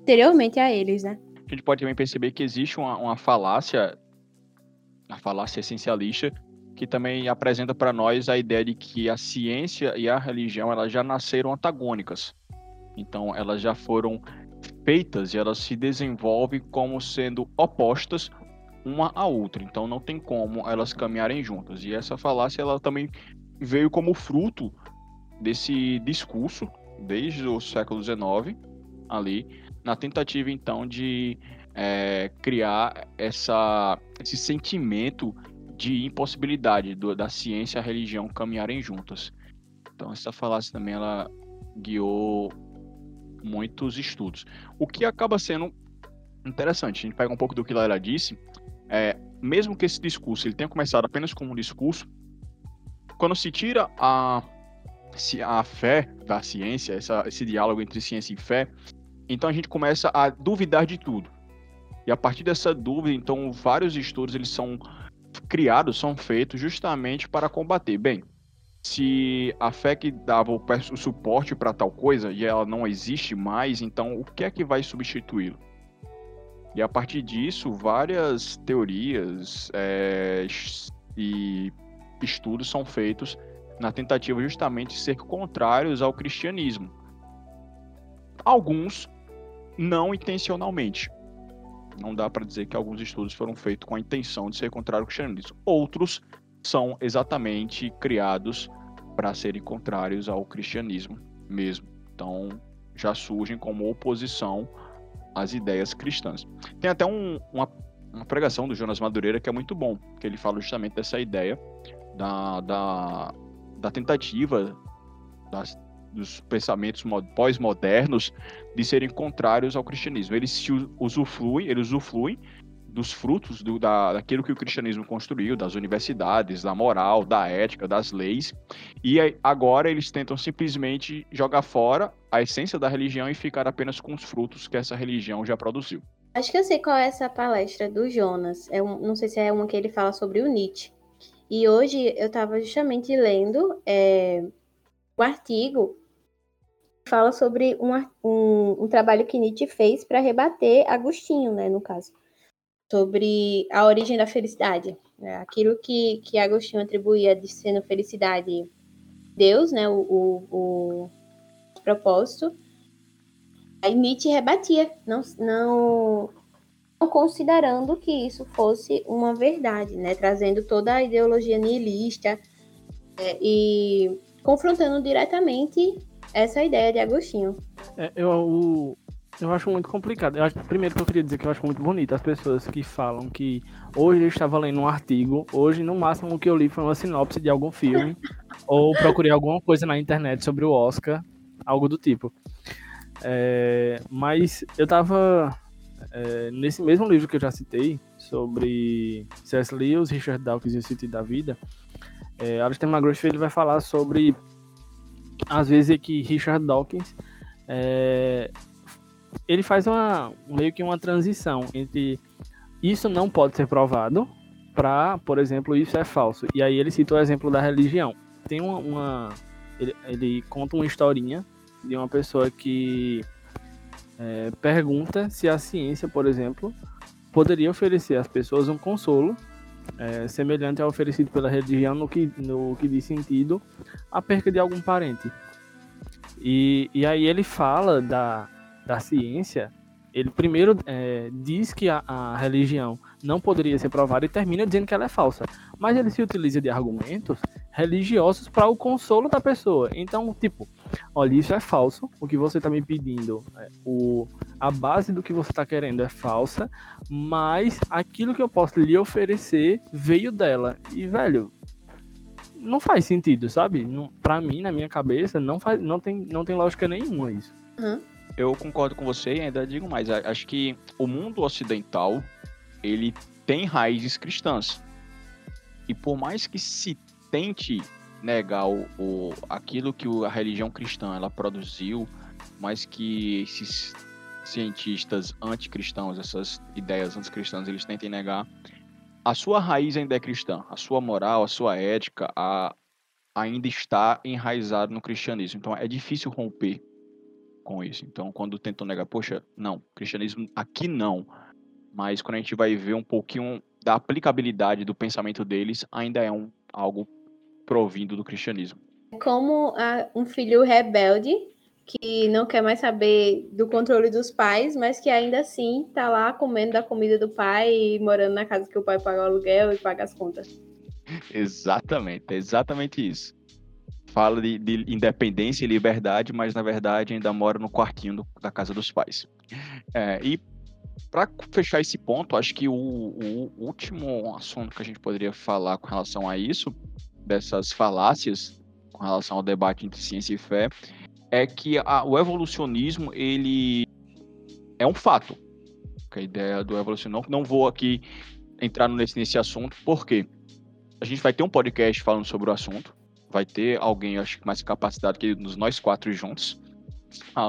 anteriormente a eles, né?
A gente pode também perceber que existe uma, uma falácia, a falácia essencialista, que também apresenta para nós a ideia de que a ciência e a religião elas já nasceram antagônicas. Então, elas já foram feitas e elas se desenvolvem como sendo opostas uma à outra. Então não tem como elas caminharem juntas. E essa falácia ela também veio como fruto desse discurso desde o século XIX ali na tentativa então de é, criar essa, esse sentimento de impossibilidade do, da ciência e a religião caminharem juntas. Então essa falácia também ela guiou muitos estudos. O que acaba sendo interessante, a gente pega um pouco do que Lara disse, é, mesmo que esse discurso ele tenha começado apenas como um discurso, quando se tira a, a fé da ciência, essa, esse diálogo entre ciência e fé, então a gente começa a duvidar de tudo. E a partir dessa dúvida, então, vários estudos eles são criados, são feitos justamente para combater. Bem, se a fé que dava o, suporte para tal coisa e ela não existe mais, então o que é que vai substituí-lo? E a partir disso, várias teorias é, e estudos são feitos na tentativa justamente de ser contrários ao cristianismo. Alguns não intencionalmente. Não dá para dizer que alguns estudos foram feitos com a intenção de ser contrário ao cristianismo. Outros são exatamente criados para serem contrários ao cristianismo mesmo. Então, já surgem como oposição as ideias cristãs. Tem até um, uma, uma, pregação do Jonas Madureira que é muito bom, que ele fala justamente dessa ideia da, da, da tentativa das, dos pensamentos pós-modernos de serem contrários ao cristianismo. Eles se usufruem, eles usufruem dos frutos do, da, daquilo que o cristianismo construiu, das universidades, da moral, da ética, das leis, e agora eles tentam simplesmente jogar fora a essência da religião e ficar apenas com os frutos que essa religião já produziu.
Acho que eu sei qual é essa palestra do Jonas. É um, não sei se é uma que ele fala sobre o Nietzsche. E hoje eu estava justamente lendo é, um artigo fala sobre um, um, um trabalho que Nietzsche fez para rebater Agostinho, né, no caso sobre a origem da felicidade. Né? Aquilo que, que Agostinho atribuía de sendo felicidade Deus, né? o, o, o propósito. Aí Nietzsche rebatia, não, não, não considerando que isso fosse uma verdade, né? trazendo toda a ideologia nihilista é, e confrontando diretamente essa ideia de Agostinho.
É, eu, o, Eu acho muito complicado. Eu acho, primeiro que eu queria dizer que eu acho muito bonito as pessoas que falam que hoje eu estava lendo um artigo, hoje no máximo o que eu li foi uma sinopse de algum filme, *laughs* ou procurei alguma coisa na internet sobre o Oscar, algo do tipo. É, mas eu tava é, nesse mesmo livro que eu já citei, sobre C.S. Lewis, Richard Dawkins e o Sentido da Vida, é, Alistair McGrath ele vai falar sobre às vezes é que Richard Dawkins é, ele faz uma meio que uma transição entre isso não pode ser provado para, por exemplo, isso é falso. E aí ele cita o exemplo da religião. Tem uma, uma ele, ele, conta uma historinha de uma pessoa que é, pergunta se a ciência, por exemplo, poderia oferecer às pessoas um consolo é, semelhante ao oferecido pela religião no que, no que diz sentido à perca de algum parente. E, e aí ele fala da, da ciência, ele primeiro é, diz que a, a, religião não poderia ser provada e termina dizendo que ela é falsa. Mas ele se utiliza de argumentos religiosos para o consolo da pessoa. Então, tipo, olha, isso é falso, o que você está me pedindo, é, o, a base do que você está querendo é falsa, mas aquilo que eu posso lhe oferecer veio dela. E, velho, não faz sentido, sabe? Não, pra mim, na minha cabeça, não, faz, não, tem, não tem lógica nenhuma isso.
Uhum.
Eu concordo com você e ainda digo mais. Acho que o mundo ocidental, ele tem raízes cristãs. E por mais que se tente negar o, o, aquilo que a religião cristã ela produziu, mas que esses cientistas anticristãos, essas ideias anticristãs, eles tentem negar, a sua raiz ainda é cristã, a sua moral, a sua ética a, ainda está enraizado no cristianismo. Então é difícil romper com isso. Então quando tentam negar, poxa, não, cristianismo aqui não. Mas quando a gente vai ver um pouquinho da aplicabilidade do pensamento deles, ainda é um, algo provindo do cristianismo.
Como a, um filho rebelde que não quer mais saber do controle dos pais, mas que ainda assim tá lá comendo da comida do pai e morando na casa que o pai paga o aluguel e paga as contas.
Exatamente, é exatamente isso. Fala de, de, independência e liberdade, mas na verdade ainda mora no quartinho do, da casa dos pais. É, e para fechar esse ponto, acho que o, o último assunto que a gente poderia falar com relação a isso dessas falácias com relação ao debate entre ciência e fé é que a, o evolucionismo ele é um fato. A ideia do evolucionismo não, não vou aqui entrar nesse, nesse assunto porque a gente vai ter um podcast falando sobre o assunto, vai ter alguém acho que mais capacitado que nós quatro juntos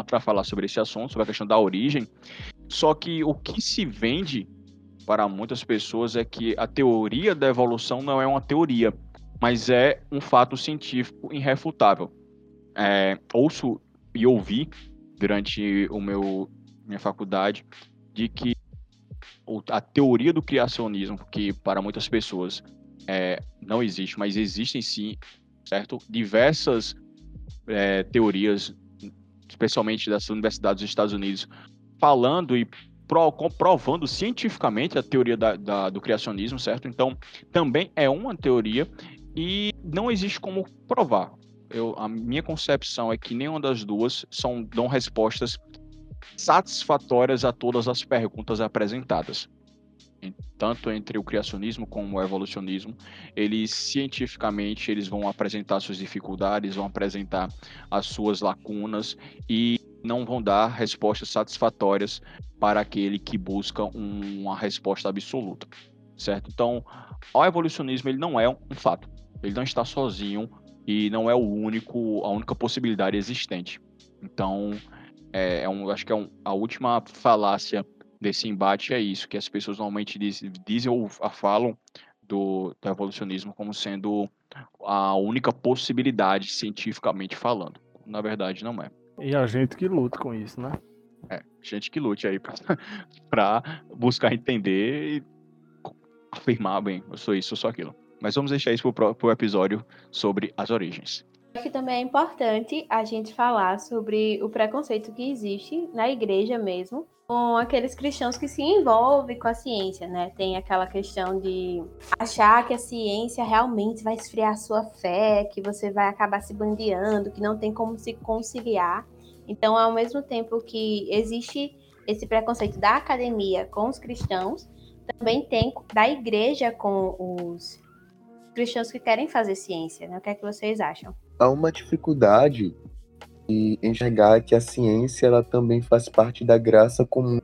para falar sobre esse assunto, sobre a questão da origem. Só que o que se vende para muitas pessoas é que a teoria da evolução não é uma teoria, mas é um fato científico irrefutável. É, ouço e ouvi durante o meu minha faculdade de que a teoria do criacionismo, que para muitas pessoas é, não existe, mas existem sim, certo? Diversas é, teorias, especialmente das universidades dos Estados Unidos, falando e pro, comprovando cientificamente a teoria da, da, do criacionismo, certo? Então, também é uma teoria e não existe como provar. Eu, a minha concepção é que nenhuma das duas são, dão respostas satisfatórias a todas as perguntas apresentadas. Tanto entre o criacionismo como o evolucionismo, eles cientificamente eles vão apresentar suas dificuldades, vão apresentar as suas lacunas e não vão dar respostas satisfatórias para aquele que busca um, uma resposta absoluta, certo? Então, o evolucionismo ele não é um fato, ele não está sozinho e não é o único, a única possibilidade existente. Então, é, é um, acho que é um, a última falácia desse embate é isso, que as pessoas normalmente diz, dizem ou falam do, do evolucionismo como sendo a única possibilidade cientificamente falando. Na verdade, não é.
E a gente que luta com isso, né?
É, gente que lute aí para *laughs* buscar entender e afirmar bem, eu sou isso, eu sou aquilo. Mas vamos deixar isso para o episódio sobre as origens.
Acho que também é importante a gente falar sobre o preconceito que existe na igreja mesmo, com aqueles cristãos que se envolvem com a ciência, né? Tem aquela questão de achar que a ciência realmente vai esfriar a sua fé, que você vai acabar se bandeando, que não tem como se conciliar. Então, ao mesmo tempo que existe esse preconceito da academia com os cristãos, também tem da igreja com os cristãos que querem fazer ciência. Né? O que é que vocês acham?
Há uma dificuldade de enxergar que a ciência ela também faz parte da graça comum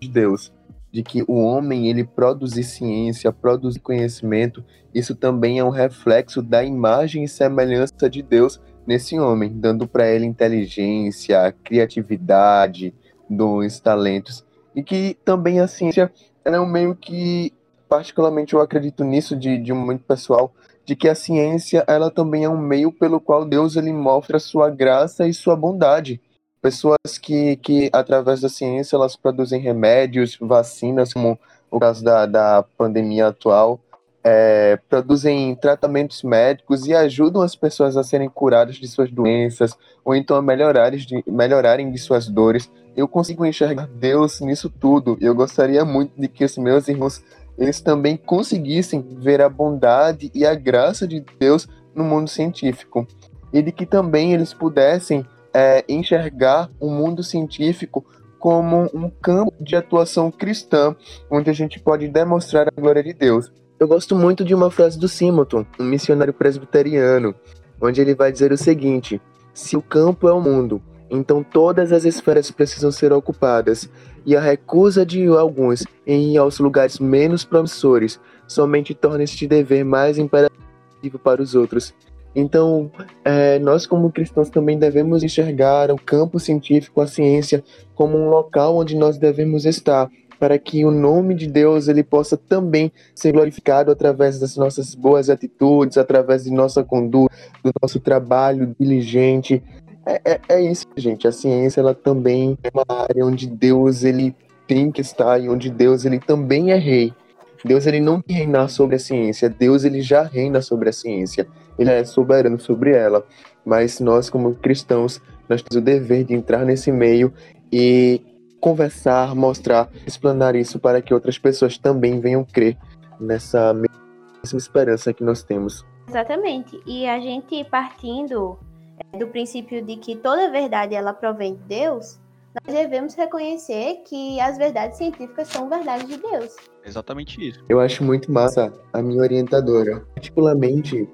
de Deus, de que o homem ele produzir ciência, produzir conhecimento, isso também é um reflexo da imagem e semelhança de Deus nesse homem, dando para ele inteligência, criatividade, dons, talentos, e que também a ciência é um meio que particularmente eu acredito nisso de, de um muito pessoal, de que a ciência ela também é um meio pelo qual Deus ele mostra sua graça e sua bondade. Pessoas que, que através da ciência elas produzem remédios, vacinas, como o caso da, da pandemia atual, é, produzem tratamentos médicos e ajudam as pessoas a serem curadas de suas doenças ou então a melhorarem de, melhorarem de suas dores. Eu consigo enxergar Deus nisso tudo. Eu gostaria muito de que os meus irmãos eles também conseguissem ver a bondade e a graça de Deus no mundo científico. E de que também eles pudessem é, enxergar o mundo científico como um campo de atuação cristã, onde a gente pode demonstrar a glória de Deus. Eu gosto muito de uma frase do Simonton, um missionário presbiteriano, onde ele vai dizer o seguinte: se o campo é o mundo, então todas as esferas precisam ser ocupadas, e a recusa de alguns em ir aos lugares menos promissores somente torna este dever mais imperativo para os outros. Então, é, nós como cristãos também devemos enxergar o campo científico, a ciência, como um local onde nós devemos estar, para que o nome de Deus ele possa também ser glorificado através das nossas boas atitudes, através de nossa conduta, do nosso trabalho diligente, é, é, é, isso, gente. A ciência ela também é uma área onde Deus ele tem que estar e onde Deus ele também é rei. Deus ele não tem reinar sobre a ciência, Deus ele já reina sobre a ciência. Ele é soberano sobre ela. Mas nós como cristãos, nós temos o dever de entrar nesse meio e conversar, mostrar, explanar isso para que outras pessoas também venham crer nessa mesma esperança que nós temos.
Exatamente. E a gente partindo do princípio de que toda verdade ela provém de Deus, nós devemos reconhecer que as verdades científicas são verdades de Deus.
Exatamente isso.
Eu acho muito massa a minha orientadora. Particularmente,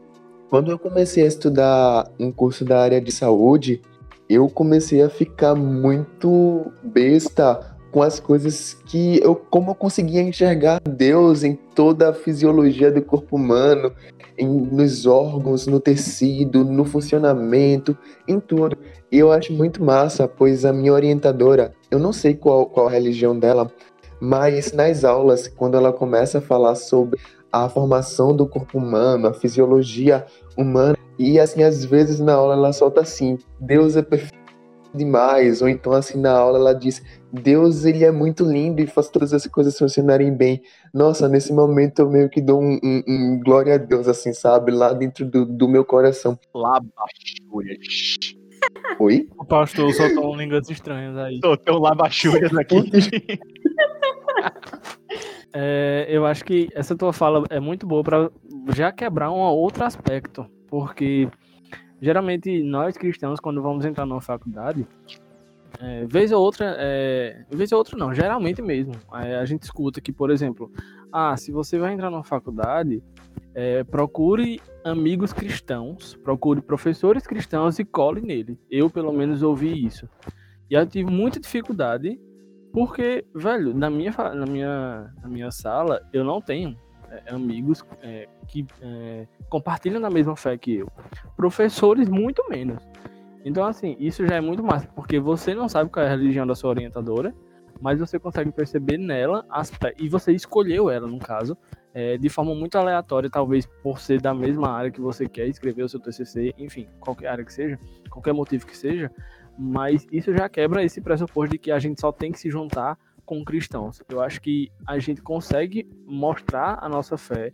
quando eu comecei a estudar um curso da área de saúde, eu comecei a ficar muito besta com as coisas que eu como eu conseguia enxergar Deus em toda a fisiologia do corpo humano, em, nos órgãos, no tecido, no funcionamento, em tudo. E eu acho muito massa, pois a minha orientadora, eu não sei qual, qual a religião dela, mas nas aulas, quando ela começa a falar sobre a formação do corpo humano, a fisiologia humana, e assim, às vezes na aula ela solta assim: Deus é perfeito demais, ou então assim na aula ela diz: Deus ele é muito lindo e faz todas as coisas funcionarem bem. Nossa, nesse momento eu meio que dou um, um, um glória a Deus, assim, sabe? Lá dentro do, do meu coração.
Labachúrias. *laughs*
Oi?
O pastor soltou línguas estranhas aí.
Soltou labachúrias aqui. *laughs*
é, eu acho que essa tua fala é muito boa para já quebrar um outro aspecto, porque geralmente nós cristãos, quando vamos entrar numa faculdade, é, vez ou outra, é, vez ou outra não, geralmente mesmo. É, a gente escuta que, por exemplo, ah, se você vai entrar numa faculdade, é, procure amigos cristãos, procure professores cristãos e cole nele. Eu, pelo menos, ouvi isso. E eu tive muita dificuldade, porque, velho, na minha, na minha, na minha sala, eu não tenho é, amigos é, que compartilham da mesma fé que eu. Professores, muito menos. Então, assim, isso já é muito massa, porque você não sabe qual é a religião da sua orientadora, mas você consegue perceber nela, e você escolheu ela, no caso, é, de forma muito aleatória, talvez por ser da mesma área que você quer escrever o seu TCC, enfim, qualquer área que seja, qualquer motivo que seja, mas isso já quebra esse pressuposto de que a gente só tem que se juntar com cristãos. Eu acho que a gente consegue mostrar a nossa fé,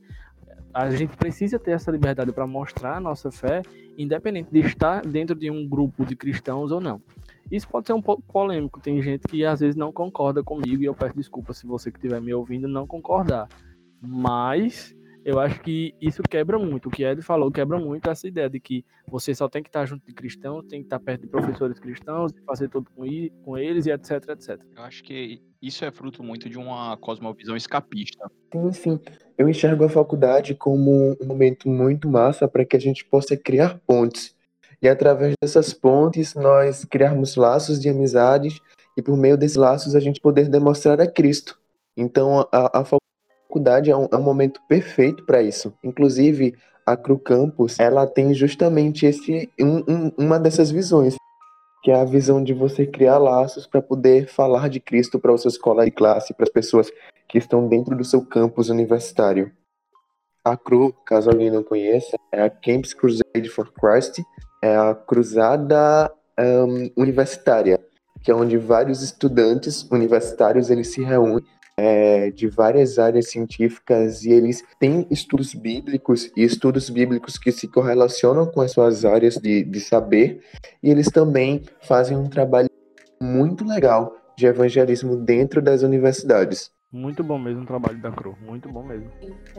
a gente precisa ter essa liberdade para mostrar a nossa fé, independente de estar dentro de um grupo de cristãos ou não. Isso pode ser um pouco polêmico, tem gente que às vezes não concorda comigo e eu peço desculpa se você que estiver me ouvindo não concordar. Mas eu acho que isso quebra muito. O que Ed falou quebra muito essa ideia de que você só tem que estar junto de cristãos, tem que estar perto de professores cristãos, fazer tudo com eles e etc, etc.
Eu acho que isso é fruto muito de uma cosmovisão escapista.
Sim, sim. Eu enxergo a faculdade como um momento muito massa para que a gente possa criar pontes. E através dessas pontes, nós criarmos laços de amizades e por meio desses laços a gente poder demonstrar a Cristo. Então, a, a faculdade é um, é um momento perfeito para isso. Inclusive, a Cru Campus, ela tem justamente esse um, um, uma dessas visões, que é a visão de você criar laços para poder falar de Cristo para os seus colegas de classe, para as pessoas que estão dentro do seu campus universitário. A CRU, caso alguém não conheça, é a Campus Crusade for Christ, é a cruzada um, universitária, que é onde vários estudantes universitários eles se reúnem é, de várias áreas científicas e eles têm estudos bíblicos e estudos bíblicos que se correlacionam com as suas áreas de, de saber e eles também fazem um trabalho muito legal de evangelismo dentro das universidades.
Muito bom mesmo o trabalho da CRU, muito bom mesmo.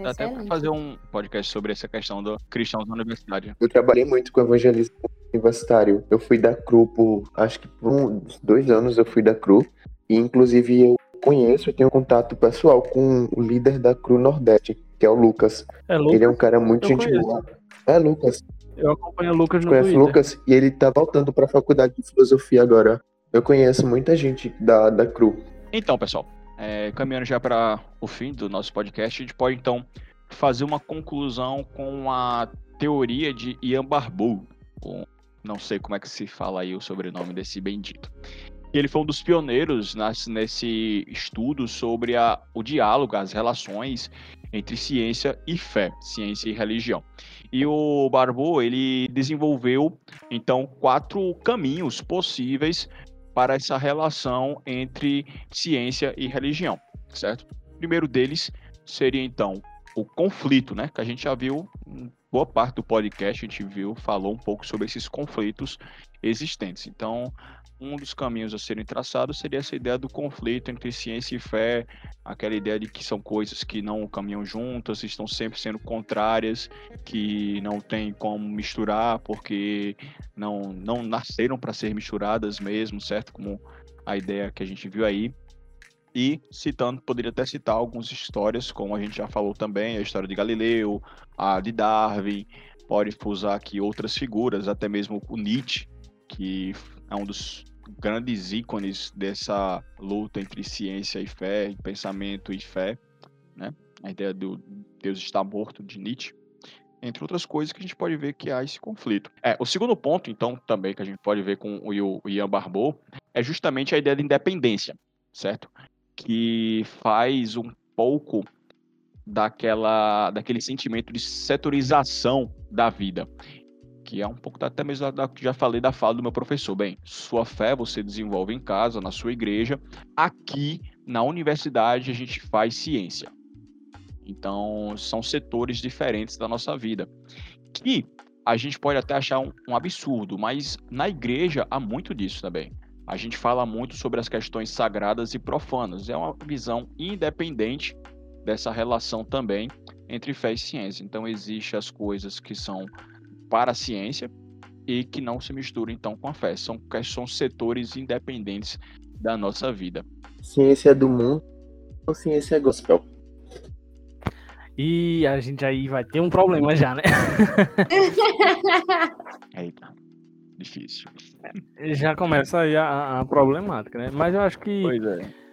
Dá até para fazer um podcast sobre essa questão do cristãos na universidade.
Eu trabalhei muito com evangelismo universitário. Eu fui da CRU por, acho que por uns dois anos eu fui da CRU. E inclusive eu conheço, eu tenho contato pessoal com o líder da CRU Nordeste, que é o Lucas. É Lucas? Ele é um cara muito eu gente boa. É, Lucas.
Eu acompanho o Lucas no
Conhece
Twitter.
Lucas e ele tá voltando para a faculdade de filosofia agora. Eu conheço muita gente da, da CRU.
Então, pessoal, é, caminhando já para o fim do nosso podcast, a gente pode então fazer uma conclusão com a teoria de Ian Barbour. Não sei como é que se fala aí o sobrenome desse bendito ele foi um dos pioneiros nas, nesse estudo sobre a, o diálogo, as relações entre ciência e fé, ciência e religião. E o Barbeau, ele desenvolveu, então, quatro caminhos possíveis para essa relação entre ciência e religião, certo? O primeiro deles seria, então, o conflito, né? Que a gente já viu, boa parte do podcast, a gente viu, falou um pouco sobre esses conflitos existentes. Então, um dos caminhos a serem traçados seria essa ideia do conflito entre ciência e fé, aquela ideia de que são coisas que não caminham juntas, estão sempre sendo contrárias, que não tem como misturar porque não, não nasceram para ser misturadas mesmo, certo? Como a ideia que a gente viu aí. E citando, poderia até citar algumas histórias, como a gente já falou também, a história de Galileu, a de Darwin, pode usar aqui outras figuras, até mesmo o Nietzsche, que é um dos grandes ícones dessa luta entre ciência e fé, pensamento e fé, né? A ideia do Deus está morto de Nietzsche, entre outras coisas que a gente pode ver que há esse conflito. É, o segundo ponto, então, também que a gente pode ver com o Ian Barbeau, é justamente a ideia de independência, certo? Que faz um pouco daquela daquele sentimento de setorização da vida que é um pouco até mesmo da, que já falei da fala do meu professor. Bem, sua fé você desenvolve em casa, na sua igreja. Aqui na universidade a gente faz ciência. Então são setores diferentes da nossa vida. Que a gente pode até achar um, um absurdo, mas na igreja há muito disso também. A gente fala muito sobre as questões sagradas e profanas. É uma visão independente dessa relação também entre fé e ciência. Então existe as coisas que são para a ciência e que não se mistura então com a fé. São, são setores independentes da nossa vida.
Ciência do mundo ou ciência gospel?
E a gente aí vai ter um problema já, né? *laughs*
Eita, difícil.
Já começa aí a, a, problemática, né? Mas eu acho que
pois é.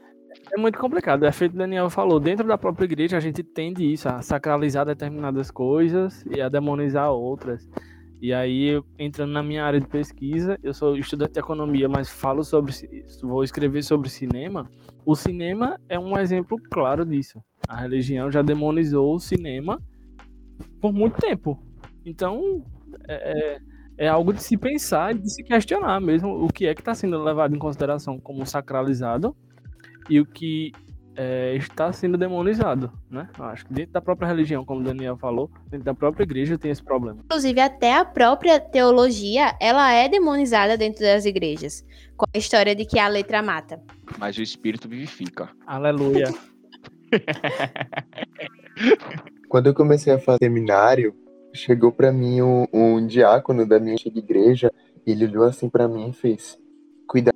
É muito complicado. É feito o Daniel falou. Dentro da própria igreja a gente tende isso, a sacralizar determinadas coisas e a demonizar outras. E aí, entrando na minha área de pesquisa, eu sou estudante de economia, mas falo sobre, vou escrever sobre cinema. O cinema é um exemplo claro disso. A religião já demonizou o cinema por muito tempo. Então, é, é, é algo de se pensar e de se questionar mesmo o que é que está sendo levado em consideração como sacralizado e o que é, está sendo demonizado, né? Eu acho que dentro da própria religião, como o Daniel falou, dentro da própria igreja tem esse problema.
Inclusive, até a própria teologia, ela é demonizada dentro das igrejas, com a história de que a letra mata.
Mas o espírito vivifica.
Aleluia. *laughs*
Quando eu comecei a fazer seminário, chegou para mim um, um, diácono da minha antiga igreja, e ele olhou assim para mim e fez: Cuidado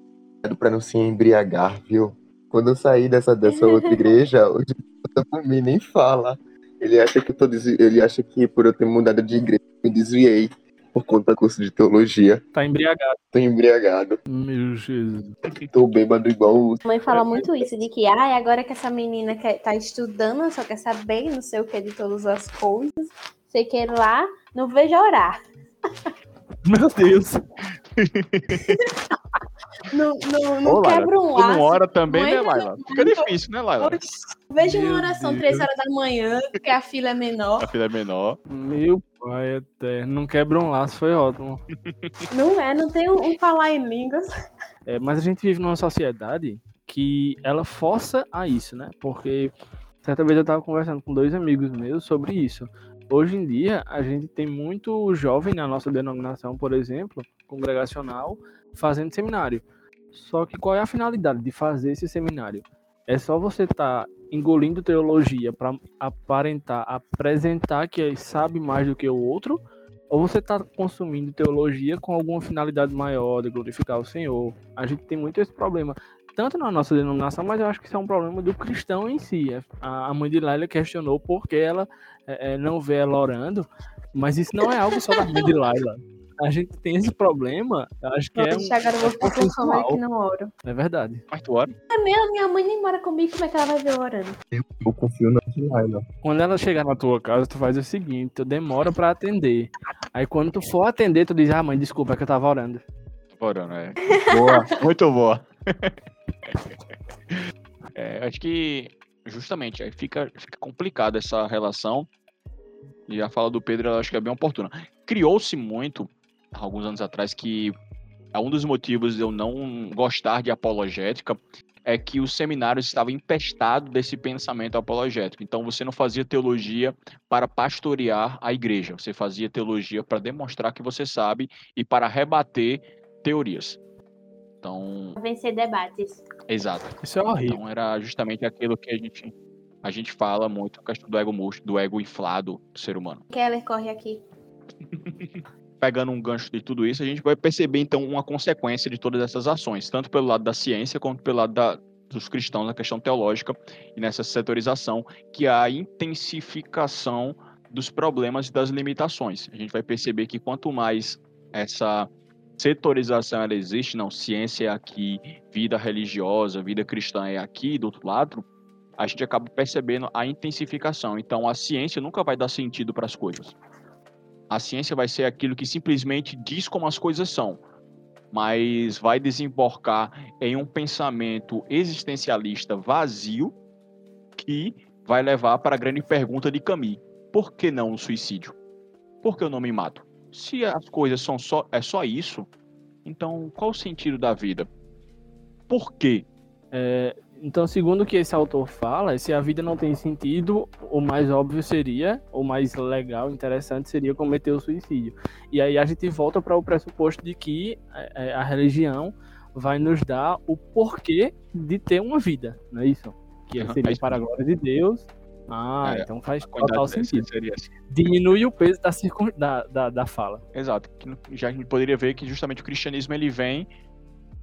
para não se embriagar, viu? Quando eu saí dessa, dessa outra igreja, o diácono por mim nem fala. Ele acha que eu tô ele acha que por eu ter mudado de igreja, me desviei por conta do curso de teologia.
Tá embriagado.
Tô embriagado.
Meu Jesus.
Tô bêbado igual o.
A mãe fala muito isso, de que ah, agora que essa menina quer, tá estudando, só quer saber não sei o que de todas as coisas, sei que lá, não vejo orar.
Meu Deus.
Não, não, não Ô, quebra um laço.
Uma hora também, né, Laila? Fica difícil, né, Laila?
Veja uma oração Deus. três horas da manhã, porque a fila é menor.
A fila é menor.
Meu pai eterno. Não quebra um laço, foi ótimo.
Não é, não tem um, um falar em línguas.
É, mas a gente vive numa sociedade que ela força a isso, né? Porque certa vez eu tava conversando com dois amigos meus sobre isso. Hoje em dia, a gente tem muito jovem na nossa denominação, por exemplo, congregacional, fazendo seminário. Só que qual é a finalidade de fazer esse seminário? É só você estar tá engolindo teologia para aparentar, apresentar que sabe mais do que o outro, ou você está consumindo teologia com alguma finalidade maior de glorificar o Senhor? A gente tem muito esse problema, tanto na nossa denominação, mas eu acho que isso é um problema do cristão em si. A mãe de Laila questionou por que ela é, é, não vê ela orando, mas isso não é algo só da mãe de Laila a gente tem esse problema, acho que é um.
Agora eu vou ficar com fome que não oro.
É verdade.
Mas tu ora?
É mesmo, minha mãe nem mora comigo, como é que ela vai ver eu orando?
Eu, eu confio na Laila.
Quando ela chegar na tua casa, tu faz o seguinte, tu demora pra atender. Aí quando tu for atender, tu diz, ah, mãe, desculpa, é que eu tava orando.
Orando, é. *laughs* Boa, muito boa. *laughs* é, acho que justamente aí fica, fica complicado essa relação. E a fala do Pedro, eu acho que é bem oportuna. Criou-se muito alguns anos atrás que é um dos motivos de eu não gostar de apologética é que os seminários estavam empestados desse pensamento apologético. Então você não fazia teologia para pastorear a igreja, você fazia teologia para demonstrar que você sabe e para rebater teorias. Então,
vencer debates.
Exato.
Isso é horrível.
Então era justamente aquilo que a gente a gente fala muito, a questão do ego murcho, do ego inflado do ser humano.
Keller corre aqui. *laughs*
pegando um gancho de tudo isso, a gente vai perceber então uma consequência de todas essas ações, tanto pelo lado da ciência quanto pelo lado da, dos cristãos na questão teológica e nessa setorização, que é a intensificação dos problemas e das limitações. A gente vai perceber que quanto mais essa setorização ela existe, não, ciência é aqui, vida religiosa, vida cristã é aqui, do outro lado, a gente acaba percebendo a intensificação. Então, a ciência nunca vai dar sentido para as coisas. A ciência vai ser aquilo que simplesmente diz como as coisas são, mas vai desembocar em um pensamento existencialista vazio que vai levar para a grande pergunta de Camus: por que não o suicídio? Por que eu não me mato? Se as coisas são só é só isso, então qual o sentido da vida? Por quê?
É, então, segundo o que esse autor fala, se a vida não tem sentido, o mais óbvio seria, o mais legal, interessante seria cometer o suicídio. E aí a gente volta para o pressuposto de que é, é, a religião vai nos dar o porquê de ter uma vida, não é isso? Que seria para a glória de Deus. Ah, é, então faz total sentido. Assim. Diminui o peso da, da, da, da fala.
Exato. Já a gente poderia ver que justamente o cristianismo ele vem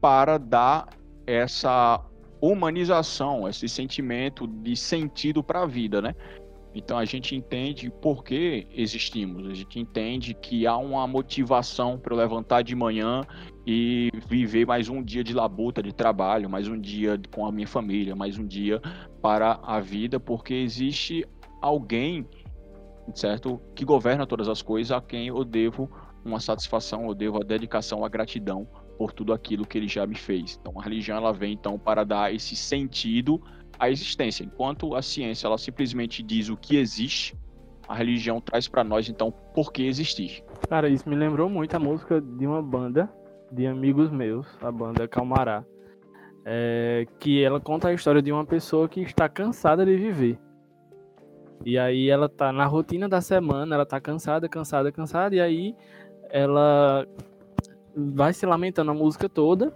para dar essa humanização, esse sentimento de sentido para a vida, né? Então a gente entende por que existimos, a gente entende que há uma motivação para levantar de manhã e viver mais um dia de labuta, de trabalho, mais um dia com a minha família, mais um dia para a vida, porque existe alguém, certo, que governa todas as coisas, a quem eu devo uma satisfação, eu devo a dedicação, a gratidão por tudo aquilo que ele já me fez. Então a religião ela vem então para dar esse sentido à existência. Enquanto a ciência ela simplesmente diz o que existe, a religião traz para nós então por que existir.
Cara, isso me lembrou muito a música de uma banda de amigos meus, a banda Calmará, é, que ela conta a história de uma pessoa que está cansada de viver. E aí ela tá na rotina da semana, ela tá cansada, cansada, cansada, e aí ela vai se lamentando a música toda,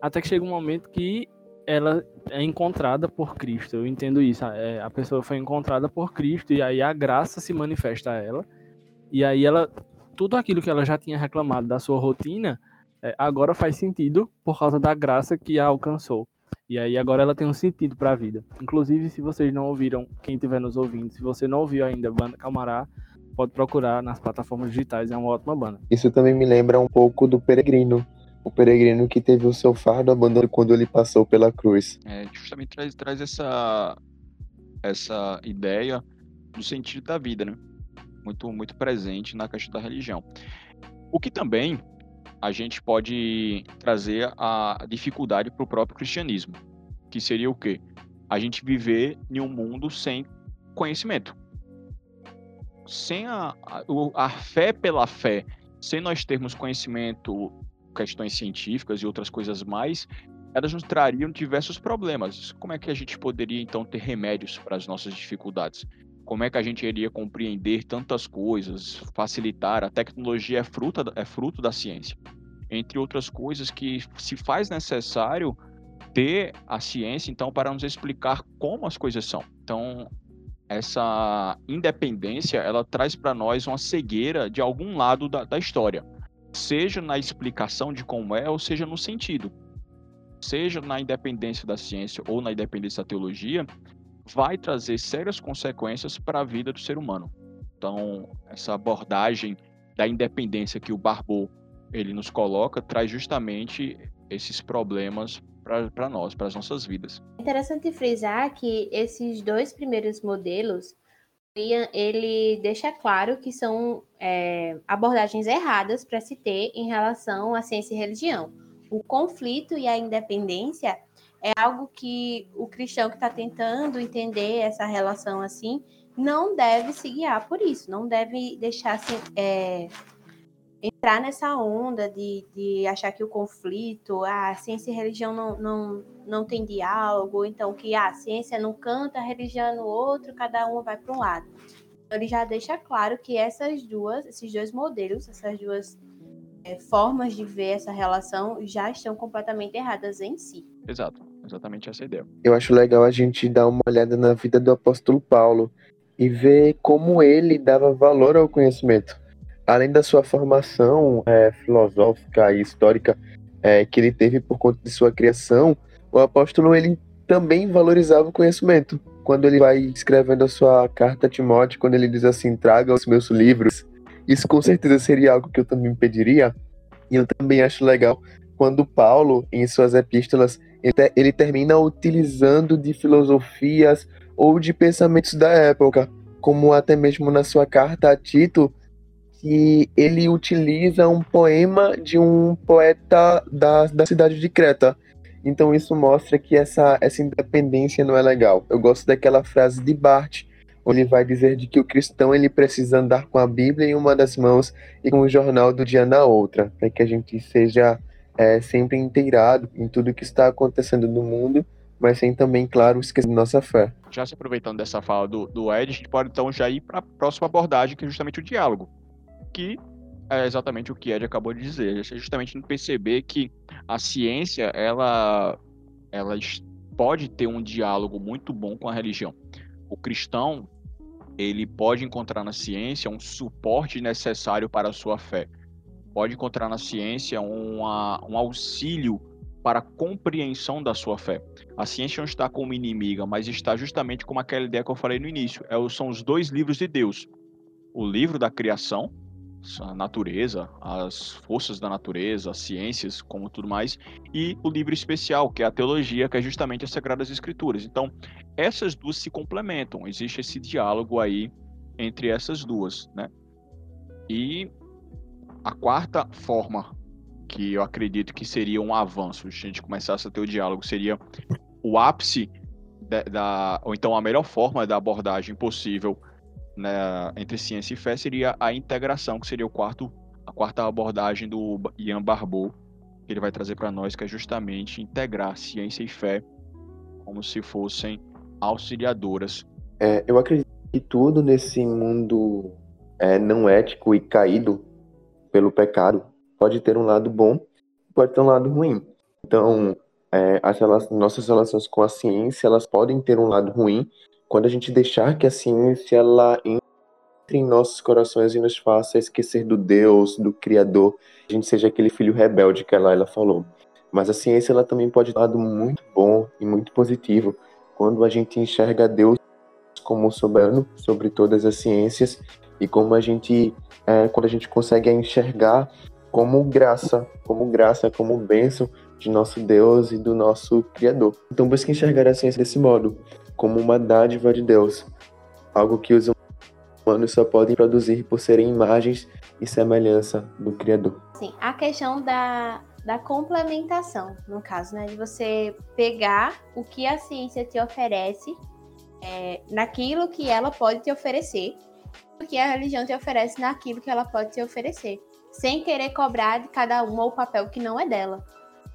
até que chega um momento que ela é encontrada por Cristo. Eu entendo isso. É, a pessoa foi encontrada por Cristo e aí a graça se manifesta a ela. E aí ela, tudo aquilo que ela já tinha reclamado da sua rotina, é, agora faz sentido por causa da graça que a alcançou. E aí agora ela tem um sentido para a vida. Inclusive, se vocês não ouviram, quem estiver nos ouvindo, se você não ouviu ainda Banda Camará, pode procurar nas plataformas digitais, é uma ótima banda.
Isso também me lembra um pouco do Peregrino, o peregrino que teve o seu fardo abandonado quando ele passou pela cruz.
É, justamente traz, traz essa, essa ideia do sentido da vida, né? Muito, muito presente na questão da religião. O que também a gente pode trazer a dificuldade para o próprio cristianismo, que seria o quê? A gente viver em um mundo sem conhecimento. Sem a, a, a fé pela fé, sem nós termos conhecimento questões científicas e outras coisas mais, elas nos trariam diversos problemas. Como é que a gente poderia então ter remédios para as nossas dificuldades? Como é que a gente iria compreender tantas coisas, facilitar? A tecnologia é fruto, é fruto da ciência. Entre outras coisas que se faz necessário ter a ciência, então, para nos explicar como as coisas são. Então, essa independência, ela traz para nós uma cegueira de algum lado da, da história seja na explicação de como é, ou seja no sentido. Seja na independência da ciência ou na independência da teologia, vai trazer sérias consequências para a vida do ser humano. Então, essa abordagem da independência que o Barbot ele nos coloca traz justamente esses problemas para nós, para as nossas vidas.
Interessante frisar que esses dois primeiros modelos ele deixa claro que são é, abordagens erradas para se ter em relação à ciência e religião. O conflito e a independência é algo que o cristão que está tentando entender essa relação assim não deve se guiar por isso, não deve deixar se, é, entrar nessa onda de, de achar que o conflito, a ciência e religião não, não, não tem diálogo, então que a ciência não canta, a religião é no outro, cada um vai para um lado. Então, ele já deixa claro que essas duas, esses dois modelos, essas duas é, formas de ver essa relação já estão completamente erradas em si.
Exato, exatamente essa ideia.
Eu acho legal a gente dar uma olhada na vida do apóstolo Paulo e ver como ele dava valor ao conhecimento além da sua formação é, filosófica e histórica é, que ele teve por conta de sua criação, o apóstolo ele também valorizava o conhecimento. Quando ele vai escrevendo a sua carta a Timóteo, quando ele diz assim, traga os meus livros, isso com certeza seria algo que eu também pediria. E eu também acho legal quando Paulo, em suas epístolas, ele, ele termina utilizando de filosofias ou de pensamentos da época, como até mesmo na sua carta a Tito, que ele utiliza um poema de um poeta da, da cidade de Creta. Então isso mostra que essa, essa independência não é legal. Eu gosto daquela frase de Bart, onde ele vai dizer de que o cristão ele precisa andar com a Bíblia em uma das mãos e com o jornal do dia na outra, para que a gente seja é, sempre inteirado em tudo que está acontecendo no mundo, mas sem também, claro, esquecer nossa fé.
Já se aproveitando dessa fala do, do Ed, a gente pode então já ir para a próxima abordagem, que é justamente o diálogo que é exatamente o que Ed acabou de dizer, é justamente perceber que a ciência ela ela pode ter um diálogo muito bom com a religião. O cristão ele pode encontrar na ciência um suporte necessário para a sua fé. Pode encontrar na ciência uma, um auxílio para a compreensão da sua fé. A ciência não está como inimiga, mas está justamente como aquela ideia que eu falei no início. É, são os dois livros de Deus. O livro da criação, a natureza, as forças da natureza, as ciências, como tudo mais, e o livro especial, que é a teologia, que é justamente as Sagradas Escrituras. Então, essas duas se complementam, existe esse diálogo aí entre essas duas, né? E a quarta forma que eu acredito que seria um avanço, se a gente começasse a ter o diálogo, seria o ápice da, da ou então a melhor forma da abordagem possível né, entre ciência e fé seria a integração, que seria o quarto, a quarta abordagem do Ian Barbot, que ele vai trazer para nós, que é justamente integrar ciência e fé como se fossem auxiliadoras.
É, eu acredito que tudo nesse mundo é, não ético e caído pelo pecado pode ter um lado bom, pode ter um lado ruim. Então, é, as nossas relações com a ciência elas podem ter um lado ruim quando a gente deixar que a ciência ela entre em nossos corações e nos faça esquecer do Deus, do Criador, a gente seja aquele filho rebelde que ela, ela falou. Mas a ciência ela também pode ter um lado muito bom e muito positivo quando a gente enxerga Deus como soberano sobre todas as ciências e como a gente é, quando a gente consegue enxergar como graça, como graça, como bênção de nosso Deus e do nosso Criador. Então busque enxergar a ciência desse modo, como uma dádiva de Deus, algo que os humanos só podem produzir por serem imagens e semelhança do Criador.
Sim, a questão da, da complementação, no caso, né, de você pegar o que a ciência te oferece é, naquilo que ela pode te oferecer, o que a religião te oferece naquilo que ela pode te oferecer, sem querer cobrar de cada uma o papel que não é dela.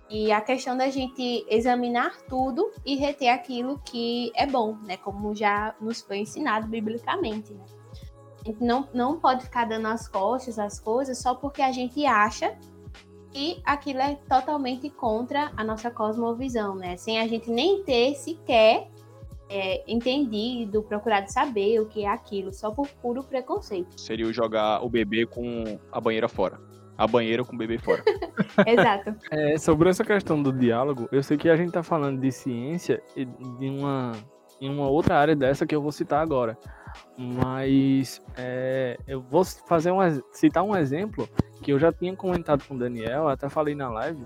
E a questão da gente examinar tudo e reter aquilo que é bom, né? Como já nos foi ensinado biblicamente. Né? A gente não, não pode ficar dando as costas às coisas só porque a gente acha que aquilo é totalmente contra a nossa cosmovisão, né? Sem a gente nem ter sequer é, entendido, procurado saber o que é aquilo, só por puro preconceito.
Seria jogar o bebê com a banheira fora a banheira com o bebê fora. *laughs*
Exato.
É, sobre essa questão do diálogo, eu sei que a gente tá falando de ciência e de uma, em uma outra área dessa que eu vou citar agora. Mas é, eu vou fazer um, citar um exemplo que eu já tinha comentado com o Daniel, até falei na live,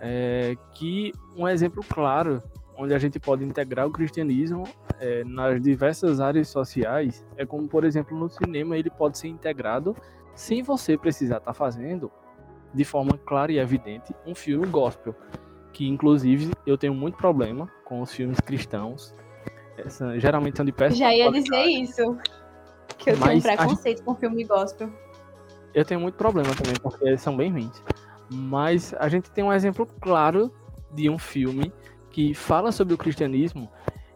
é, que um exemplo claro onde a gente pode integrar o cristianismo é, nas diversas áreas sociais é como, por exemplo, no cinema ele pode ser integrado sem você precisar estar tá fazendo de forma clara e evidente um filme gospel. Que inclusive eu tenho muito problema com os filmes cristãos. Essa, geralmente são de peças.
Já ia dizer isso. Que eu tenho um preconceito gente... com filme gospel.
Eu tenho muito problema também, porque eles são bem ruins. Mas a gente tem um exemplo claro de um filme que fala sobre o cristianismo,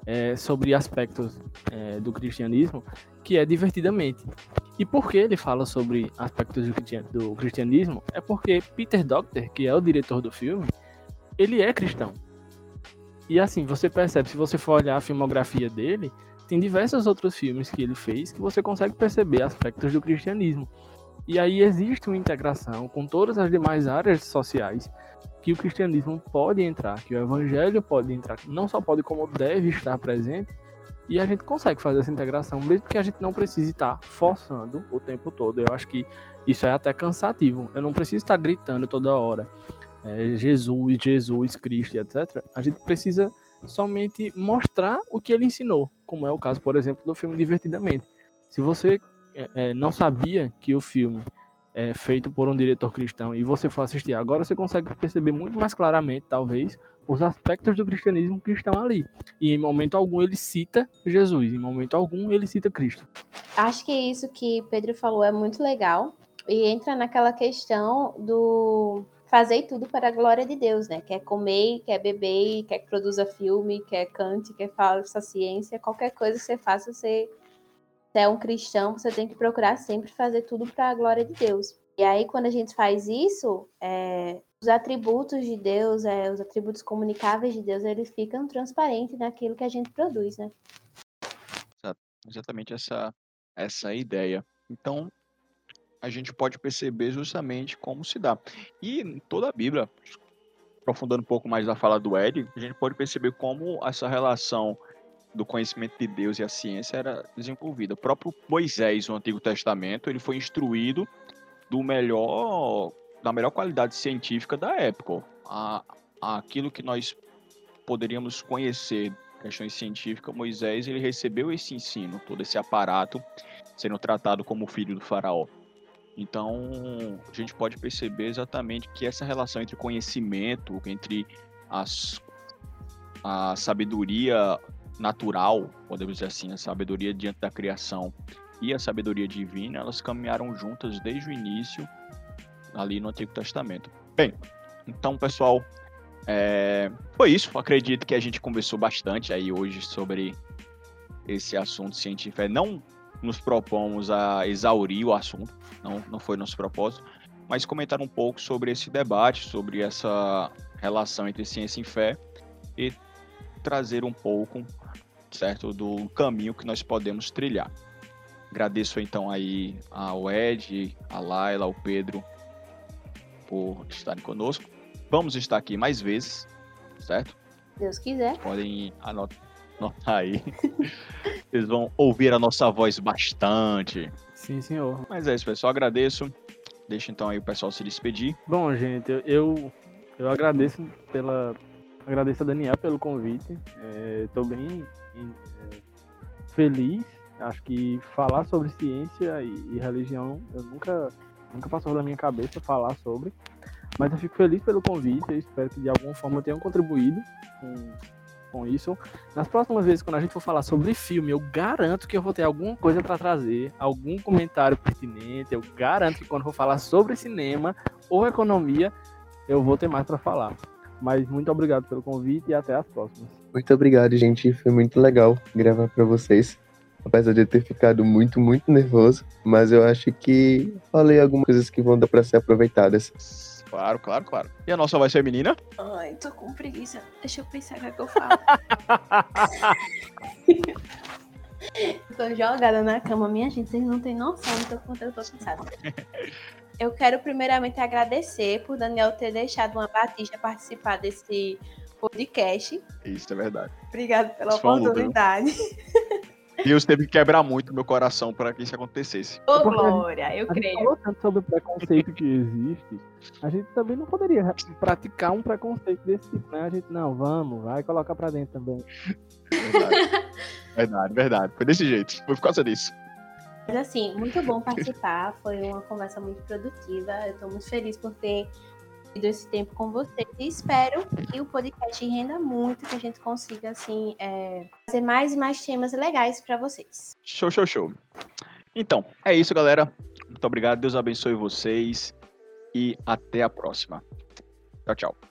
é, sobre aspectos é, do cristianismo, que é divertidamente. E por que ele fala sobre aspectos do cristianismo? É porque Peter Docter, que é o diretor do filme, ele é cristão. E assim, você percebe, se você for olhar a filmografia dele, tem diversos outros filmes que ele fez que você consegue perceber aspectos do cristianismo. E aí existe uma integração com todas as demais áreas sociais que o cristianismo pode entrar, que o evangelho pode entrar, não só pode como deve estar presente e a gente consegue fazer essa integração, mesmo que a gente não precise estar forçando o tempo todo. Eu acho que isso é até cansativo. Eu não preciso estar gritando toda hora. É, Jesus, Jesus, Cristo, etc. A gente precisa somente mostrar o que ele ensinou, como é o caso, por exemplo, do filme Divertidamente. Se você é, é não sabia que o filme é feito por um diretor cristão e você for assistir agora, você consegue perceber muito mais claramente, talvez, os aspectos do cristianismo que estão ali. E em momento algum ele cita Jesus, em momento algum ele cita Cristo.
Acho que isso que Pedro falou é muito legal e entra naquela questão do fazer tudo para a glória de Deus, né? Quer comer, quer beber, quer que produza filme, quer cante, quer faça ciência, qualquer coisa que você faça, você é um cristão, você tem que procurar sempre fazer tudo para a glória de Deus. E aí, quando a gente faz isso, é, os atributos de Deus, é, os atributos comunicáveis de Deus, eles ficam transparentes naquilo que a gente produz, né?
Exatamente essa, essa ideia. Então, a gente pode perceber justamente como se dá. E toda a Bíblia, aprofundando um pouco mais da fala do Ed, a gente pode perceber como essa relação do conhecimento de Deus e a ciência era desenvolvida. O próprio Moisés, no Antigo Testamento, ele foi instruído do melhor da melhor qualidade científica da época. A, aquilo que nós poderíamos conhecer, questões científicas, Moisés ele recebeu esse ensino, todo esse aparato, sendo tratado como filho do faraó. Então, a gente pode perceber exatamente que essa relação entre conhecimento, entre as, a sabedoria natural, podemos dizer assim, a sabedoria diante da criação e a sabedoria divina, elas caminharam juntas desde o início ali no Antigo Testamento. Bem, então, pessoal, é... foi isso. Acredito que a gente conversou bastante aí hoje sobre esse assunto científico. É, não nos propomos a exaurir o assunto, não, não foi nosso propósito, mas comentar um pouco sobre esse debate, sobre essa relação entre ciência e fé e trazer um pouco, certo, do caminho que nós podemos trilhar. Agradeço então aí ao Ed, a Laila, ao Pedro por estarem conosco. Vamos estar aqui mais vezes, certo?
Deus quiser.
Podem anotar, anotar aí. *laughs* Vocês vão ouvir a nossa voz bastante.
Sim, senhor.
Mas é isso, pessoal. Agradeço. Deixa então aí o pessoal se despedir.
Bom, gente, eu, eu, agradeço pela. Agradeço a Daniel pelo convite. Estou bem é, feliz. Acho que falar sobre ciência e, e religião eu nunca, nunca passou da minha cabeça falar sobre. Mas eu fico feliz pelo convite, eu espero que de alguma forma eu tenha contribuído com, com isso. Nas próximas vezes, quando a gente for falar sobre filme, eu garanto que eu vou ter alguma coisa para trazer, algum comentário pertinente. Eu garanto que quando for falar sobre cinema ou economia, eu vou ter mais para falar. Mas muito obrigado pelo convite e até as próximas.
Muito obrigado, gente. Foi muito legal gravar para vocês. Apesar de eu ter ficado muito, muito nervoso, mas eu acho que falei algumas coisas que vão dar para ser aproveitadas.
Claro, claro, claro. E a nossa vai ser menina?
Ai, tô com preguiça. Deixa eu pensar o que, é que eu falo. *laughs* tô jogada na cama, minha gente, vocês não têm noção do quanto eu tô cansada. *laughs* Eu quero primeiramente agradecer por Daniel ter deixado uma Batista participar desse podcast.
Isso é verdade.
Obrigada pela Isso oportunidade. *laughs*
Deus teve que quebrar muito meu coração para que isso acontecesse.
Ô, Glória, eu
a
creio.
Gente falou tanto sobre o preconceito que existe. A gente também não poderia praticar um preconceito desse tipo, né? A gente, não, vamos, vai colocar para dentro também.
Verdade. verdade, verdade. Foi desse jeito. Foi por causa disso.
Mas assim, muito bom participar. Foi uma conversa muito produtiva. Eu estou muito feliz por ter tido esse tempo com vocês. E espero que o podcast renda muito, que a gente consiga, assim, é, fazer mais e mais temas legais para vocês.
Show, show, show. Então, é isso, galera. Muito obrigado. Deus abençoe vocês. E até a próxima. Tchau, tchau.